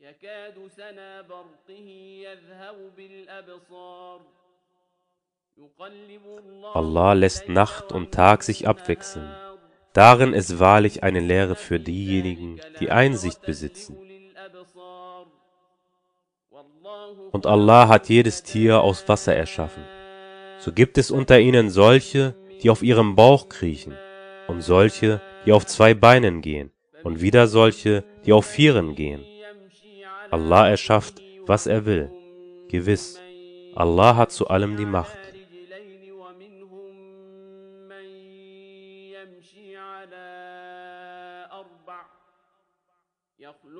يكاد سنا برقه يذهب بالأبصار Allah lässt Nacht und Tag sich abwechseln. Darin ist wahrlich eine Lehre für diejenigen, die Einsicht besitzen. Und Allah hat jedes Tier aus Wasser erschaffen. So gibt es unter ihnen solche, die auf ihrem Bauch kriechen, und solche, die auf zwei Beinen gehen, und wieder solche, die auf vieren gehen. Allah erschafft, was er will. Gewiss, Allah hat zu allem die Macht.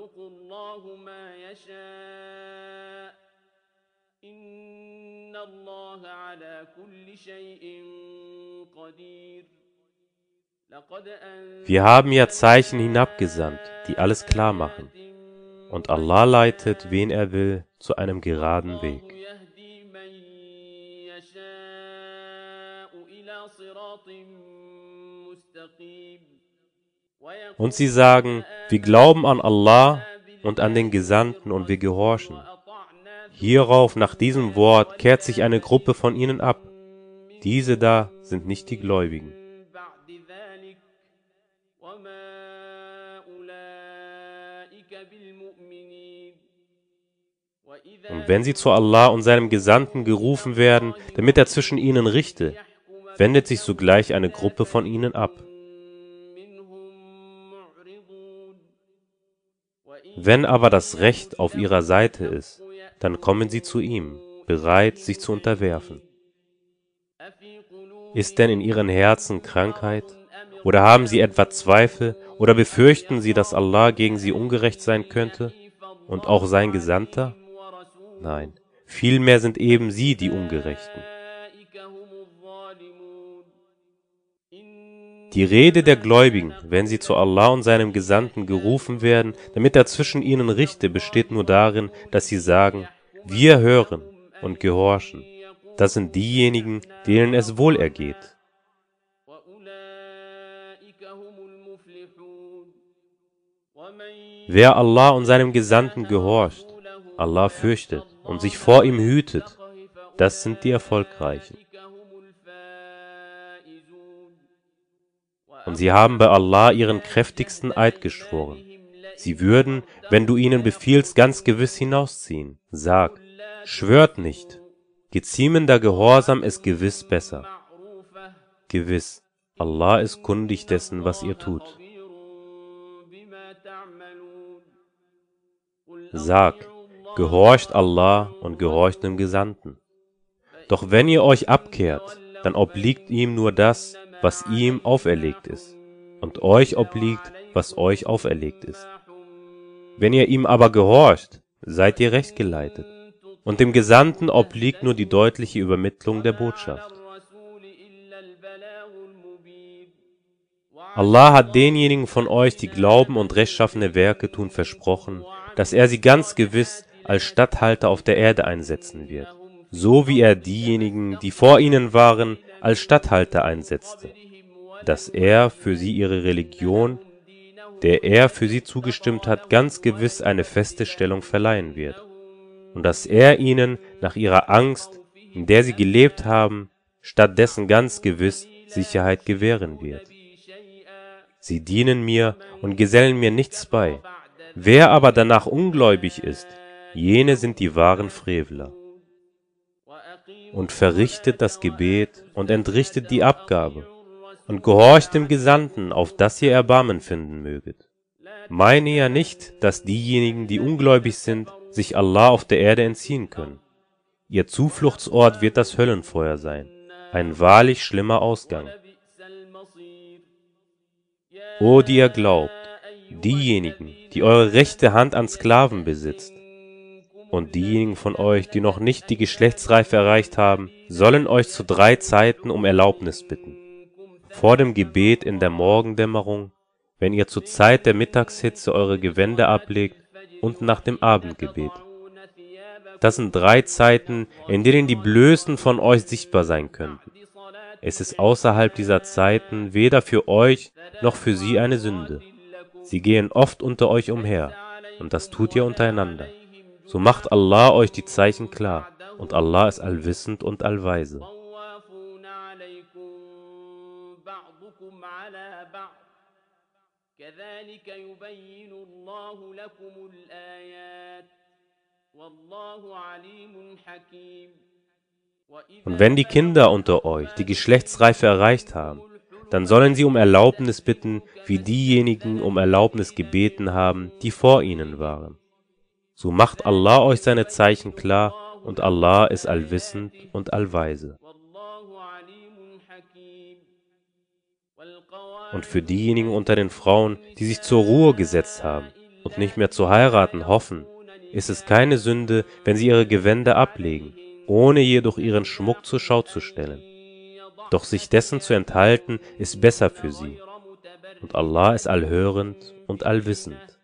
يخلق الله ما يشاء إن الله على كل شيء قدير لقد Wir haben ja Zeichen hinabgesandt, die alles klar machen. Und Allah leitet, wen er will, zu einem geraden Weg. Und sie sagen, wir glauben an Allah und an den Gesandten und wir gehorchen. Hierauf, nach diesem Wort, kehrt sich eine Gruppe von ihnen ab. Diese da sind nicht die Gläubigen. Und wenn sie zu Allah und seinem Gesandten gerufen werden, damit er zwischen ihnen richte, wendet sich sogleich eine Gruppe von ihnen ab. Wenn aber das Recht auf ihrer Seite ist, dann kommen sie zu ihm, bereit, sich zu unterwerfen. Ist denn in ihren Herzen Krankheit? Oder haben sie etwa Zweifel? Oder befürchten sie, dass Allah gegen sie ungerecht sein könnte? Und auch sein Gesandter? Nein, vielmehr sind eben sie die Ungerechten. Die Rede der Gläubigen, wenn sie zu Allah und seinem Gesandten gerufen werden, damit er zwischen ihnen richte, besteht nur darin, dass sie sagen, wir hören und gehorchen. Das sind diejenigen, denen es wohl ergeht. Wer Allah und seinem Gesandten gehorcht, Allah fürchtet und sich vor ihm hütet, das sind die Erfolgreichen. und sie haben bei Allah ihren kräftigsten Eid geschworen. Sie würden, wenn du ihnen befiehlst, ganz gewiss hinausziehen. Sag, schwört nicht. Geziemender Gehorsam ist gewiss besser. Gewiss, Allah ist kundig dessen, was ihr tut. Sag, gehorcht Allah und gehorcht dem Gesandten. Doch wenn ihr euch abkehrt, dann obliegt ihm nur das, was ihm auferlegt ist, und euch obliegt, was euch auferlegt ist. Wenn ihr ihm aber gehorcht, seid ihr rechtgeleitet, und dem Gesandten obliegt nur die deutliche Übermittlung der Botschaft. Allah hat denjenigen von euch, die Glauben und rechtschaffene Werke tun, versprochen, dass er sie ganz gewiss als Statthalter auf der Erde einsetzen wird, so wie er diejenigen, die vor ihnen waren, als Statthalter einsetzte, dass er für sie ihre Religion, der er für sie zugestimmt hat, ganz gewiss eine feste Stellung verleihen wird, und dass er ihnen nach ihrer Angst, in der sie gelebt haben, stattdessen ganz gewiss Sicherheit gewähren wird. Sie dienen mir und gesellen mir nichts bei. Wer aber danach ungläubig ist, jene sind die wahren Frevler. Und verrichtet das Gebet und entrichtet die Abgabe und gehorcht dem Gesandten, auf dass ihr Erbarmen finden möget. Meine ja nicht, dass diejenigen, die ungläubig sind, sich Allah auf der Erde entziehen können. Ihr Zufluchtsort wird das Höllenfeuer sein, ein wahrlich schlimmer Ausgang. O die ihr glaubt, diejenigen, die eure rechte Hand an Sklaven besitzt, und diejenigen von euch, die noch nicht die Geschlechtsreife erreicht haben, sollen euch zu drei Zeiten um Erlaubnis bitten. Vor dem Gebet in der Morgendämmerung, wenn ihr zur Zeit der Mittagshitze eure Gewänder ablegt und nach dem Abendgebet. Das sind drei Zeiten, in denen die Blößen von euch sichtbar sein könnten. Es ist außerhalb dieser Zeiten weder für euch noch für sie eine Sünde. Sie gehen oft unter euch umher, und das tut ihr untereinander. So macht Allah euch die Zeichen klar, und Allah ist allwissend und allweise. Und wenn die Kinder unter euch die Geschlechtsreife erreicht haben, dann sollen sie um Erlaubnis bitten, wie diejenigen um Erlaubnis gebeten haben, die vor ihnen waren. So macht Allah euch seine Zeichen klar und Allah ist allwissend und allweise. Und für diejenigen unter den Frauen, die sich zur Ruhe gesetzt haben und nicht mehr zu heiraten hoffen, ist es keine Sünde, wenn sie ihre Gewände ablegen, ohne jedoch ihren Schmuck zur Schau zu stellen. Doch sich dessen zu enthalten, ist besser für sie. Und Allah ist allhörend und allwissend.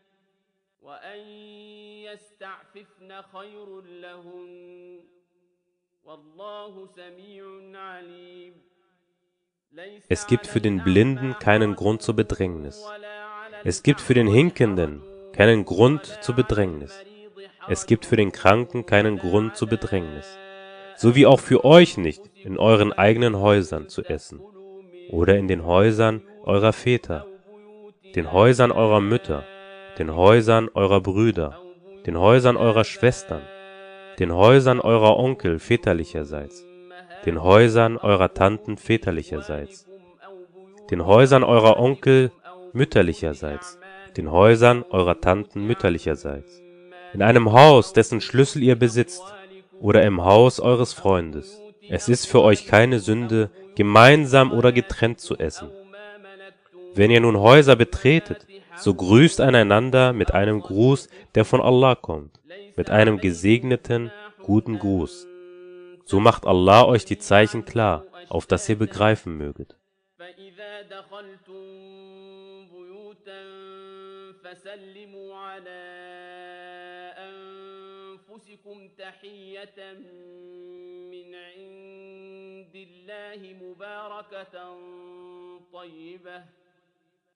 يستعففن خير لهن والله سميع عليم ليس Es gibt für den Blinden keinen Grund zur Bedrängnis. ولا على Es gibt für den Hinkenden keinen Grund zur Bedrängnis. Es gibt für den Kranken keinen Grund zur Bedrängnis. So wie auch für euch nicht in euren eigenen Häusern zu essen oder in den Häusern eurer Väter, den Häusern eurer Mütter, den Häusern eurer Brüder, den Häusern eurer Schwestern, den Häusern eurer Onkel väterlicherseits, den Häusern eurer Tanten väterlicherseits, den Häusern eurer Onkel mütterlicherseits, den Häusern eurer Tanten mütterlicherseits, in einem Haus, dessen Schlüssel ihr besitzt, oder im Haus eures Freundes. Es ist für euch keine Sünde, gemeinsam oder getrennt zu essen. Wenn ihr nun Häuser betretet, so grüßt einander mit einem Gruß, der von Allah kommt, mit einem gesegneten, guten Gruß. So macht Allah euch die Zeichen klar, auf dass ihr begreifen möget.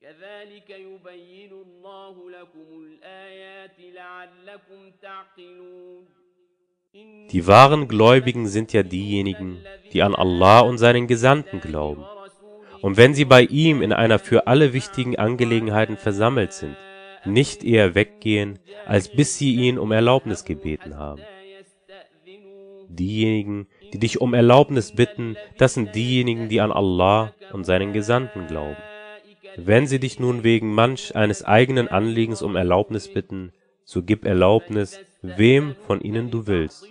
كذلك يبين الله لكم الآيات لعلكم تعقلون Die wahren Gläubigen sind ja diejenigen, die an Allah und seinen Gesandten glauben. Und wenn sie bei ihm in einer für alle wichtigen Angelegenheiten versammelt sind, nicht eher weggehen, als bis sie ihn um Erlaubnis gebeten haben. Diejenigen, die dich um Erlaubnis bitten, das sind diejenigen, die an Allah und seinen Gesandten glauben. Wenn sie dich nun wegen manch eines eigenen Anliegens um Erlaubnis bitten, so gib Erlaubnis, wem von ihnen du willst.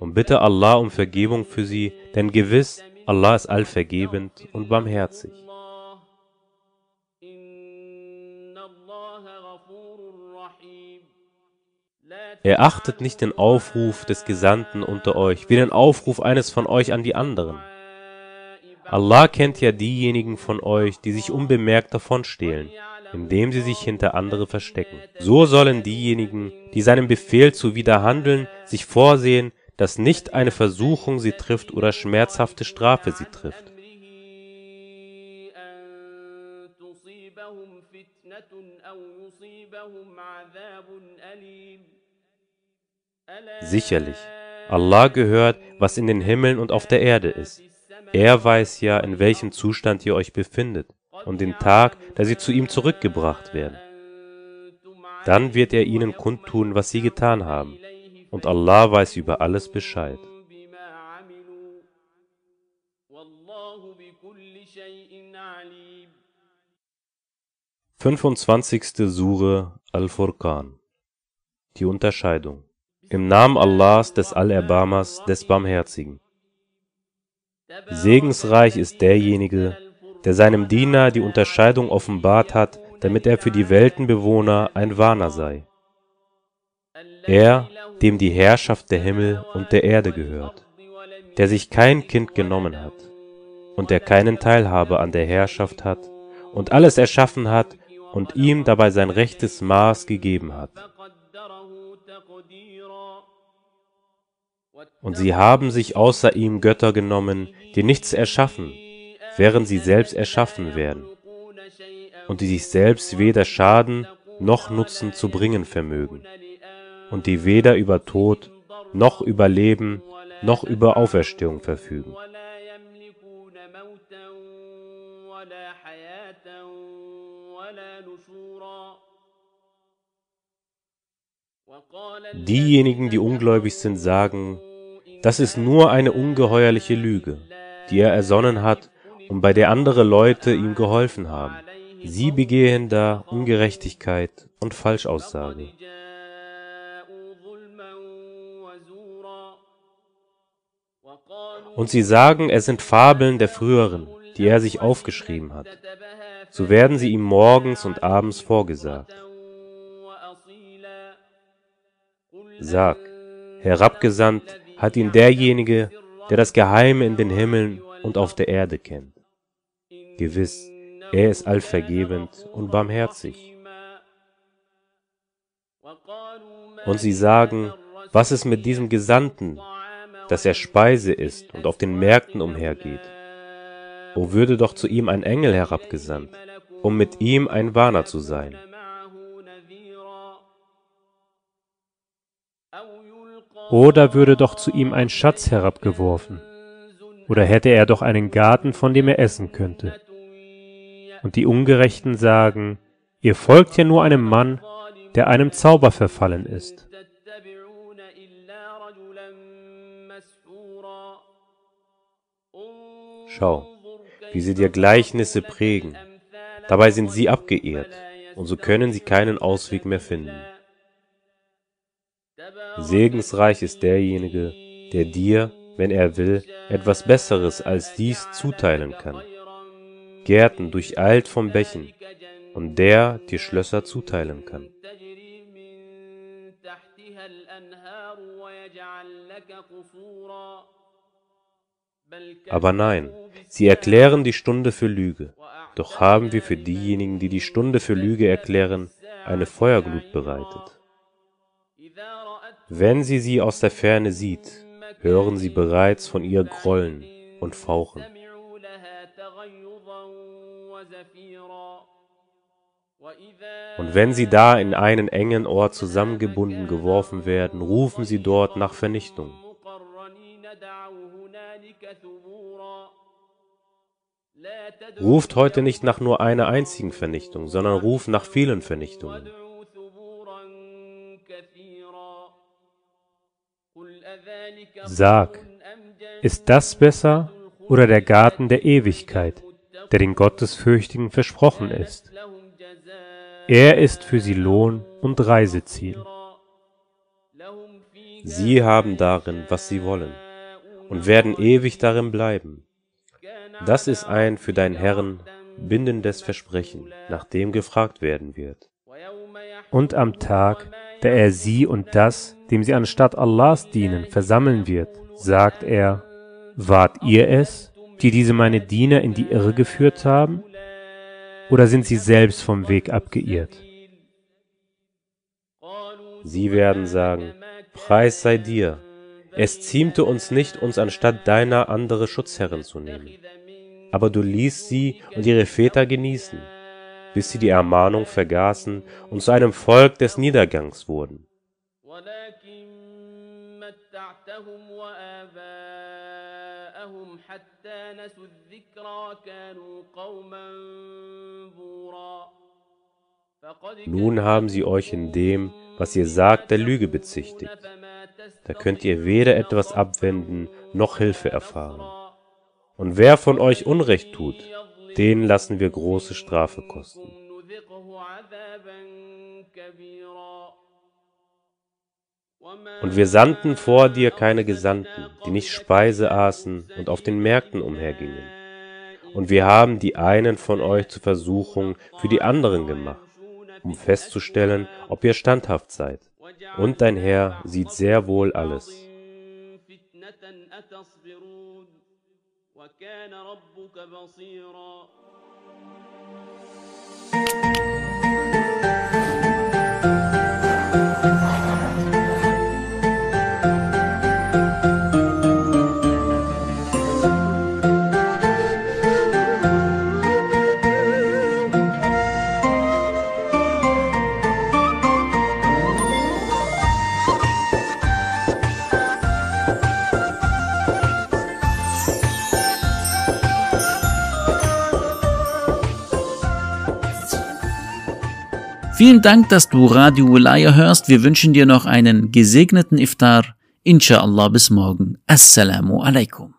Und bitte Allah um Vergebung für sie, denn gewiss, Allah ist allvergebend und barmherzig. Er achtet nicht den Aufruf des Gesandten unter euch, wie den Aufruf eines von euch an die anderen. Allah kennt ja diejenigen von euch, die sich unbemerkt davonstehlen, indem sie sich hinter andere verstecken. So sollen diejenigen, die seinem Befehl zuwiderhandeln, sich vorsehen, dass nicht eine Versuchung sie trifft oder schmerzhafte Strafe sie trifft. Sicherlich, Allah gehört, was in den Himmeln und auf der Erde ist. Er weiß ja, in welchem Zustand ihr euch befindet und den Tag, da sie zu ihm zurückgebracht werden. Dann wird er ihnen kundtun, was sie getan haben. Und Allah weiß über alles Bescheid. Fünfundzwanzigste Sure Al-Furqan Die Unterscheidung Im Namen Allahs, des Allerbarmers, des Barmherzigen Segensreich ist derjenige, der seinem Diener die Unterscheidung offenbart hat, damit er für die Weltenbewohner ein Warner sei. Er, dem die Herrschaft der Himmel und der Erde gehört, der sich kein Kind genommen hat und der keinen Teilhabe an der Herrschaft hat und alles erschaffen hat und ihm dabei sein rechtes Maß gegeben hat. Und sie haben sich außer ihm Götter genommen, die nichts erschaffen, während sie selbst erschaffen werden, und die sich selbst weder Schaden noch Nutzen zu bringen vermögen, und die weder über Tod noch über Leben noch über Auferstehung verfügen. Diejenigen, die ungläubig sind, sagen, das ist nur eine ungeheuerliche Lüge, die er ersonnen hat und bei der andere Leute ihm geholfen haben. Sie begehen da Ungerechtigkeit und Falschaussage. Und sie sagen, es sind Fabeln der früheren, die er sich aufgeschrieben hat. So werden sie ihm morgens und abends vorgesagt. Sag, herabgesandt hat ihn derjenige, der das Geheime in den Himmeln und auf der Erde kennt. Gewiss, er ist allvergebend und barmherzig. Und sie sagen, was ist mit diesem Gesandten, dass er Speise isst und auf den Märkten umhergeht? O würde doch zu ihm ein Engel herabgesandt, um mit ihm ein Warner zu sein. Oder würde doch zu ihm ein Schatz herabgeworfen? Oder hätte er doch einen Garten, von dem er essen könnte? Und die Ungerechten sagen, ihr folgt ja nur einem Mann, der einem Zauber verfallen ist. Schau, wie sie dir Gleichnisse prägen. Dabei sind sie abgeehrt, und so können sie keinen Ausweg mehr finden. Segensreich ist derjenige, der dir, wenn er will, etwas Besseres als dies zuteilen kann. Gärten durcheilt von Bächen, und der dir Schlösser zuteilen kann. Aber nein, sie erklären die Stunde für Lüge, doch haben wir für diejenigen, die die Stunde für Lüge erklären, eine Feuerglut bereitet. Wenn sie sie aus der Ferne sieht, hören sie bereits von ihr Grollen und Fauchen. Und wenn sie da in einen engen Ort zusammengebunden geworfen werden, rufen sie dort nach Vernichtung. Ruft heute nicht nach nur einer einzigen Vernichtung, sondern ruft nach vielen Vernichtungen. Sag, ist das besser oder der Garten der Ewigkeit, der den Gottesfürchtigen versprochen ist? Er ist für sie Lohn und Reiseziel. Sie haben darin, was sie wollen, und werden ewig darin bleiben. Das ist ein für deinen Herrn bindendes Versprechen, nach dem gefragt werden wird. Und am Tag, da er sie und das, dem sie anstatt Allahs dienen, versammeln wird, sagt er, Wart ihr es, die diese meine Diener in die Irre geführt haben? Oder sind sie selbst vom Weg abgeirrt? Sie werden sagen, Preis sei dir. Es ziemte uns nicht, uns anstatt deiner andere Schutzherren zu nehmen. Aber du ließt sie und ihre Väter genießen, bis sie die Ermahnung vergaßen und zu einem Volk des Niedergangs wurden. Nun haben sie euch in dem, was ihr sagt, der Lüge bezichtigt. Da könnt ihr weder etwas abwenden noch Hilfe erfahren. Und wer von euch Unrecht tut, den lassen wir große Strafe kosten. Und wir sandten vor dir keine Gesandten, die nicht Speise aßen und auf den Märkten umhergingen. Und wir haben die einen von euch zur Versuchung für die anderen gemacht, um festzustellen, ob ihr standhaft seid. Und dein Herr sieht sehr wohl alles. وكان ربك بصيرا. Vielen Dank, dass du Radio Wilaya hörst. Wir wünschen dir noch einen gesegneten Iftar. Inshallah bis morgen. Assalamu alaikum.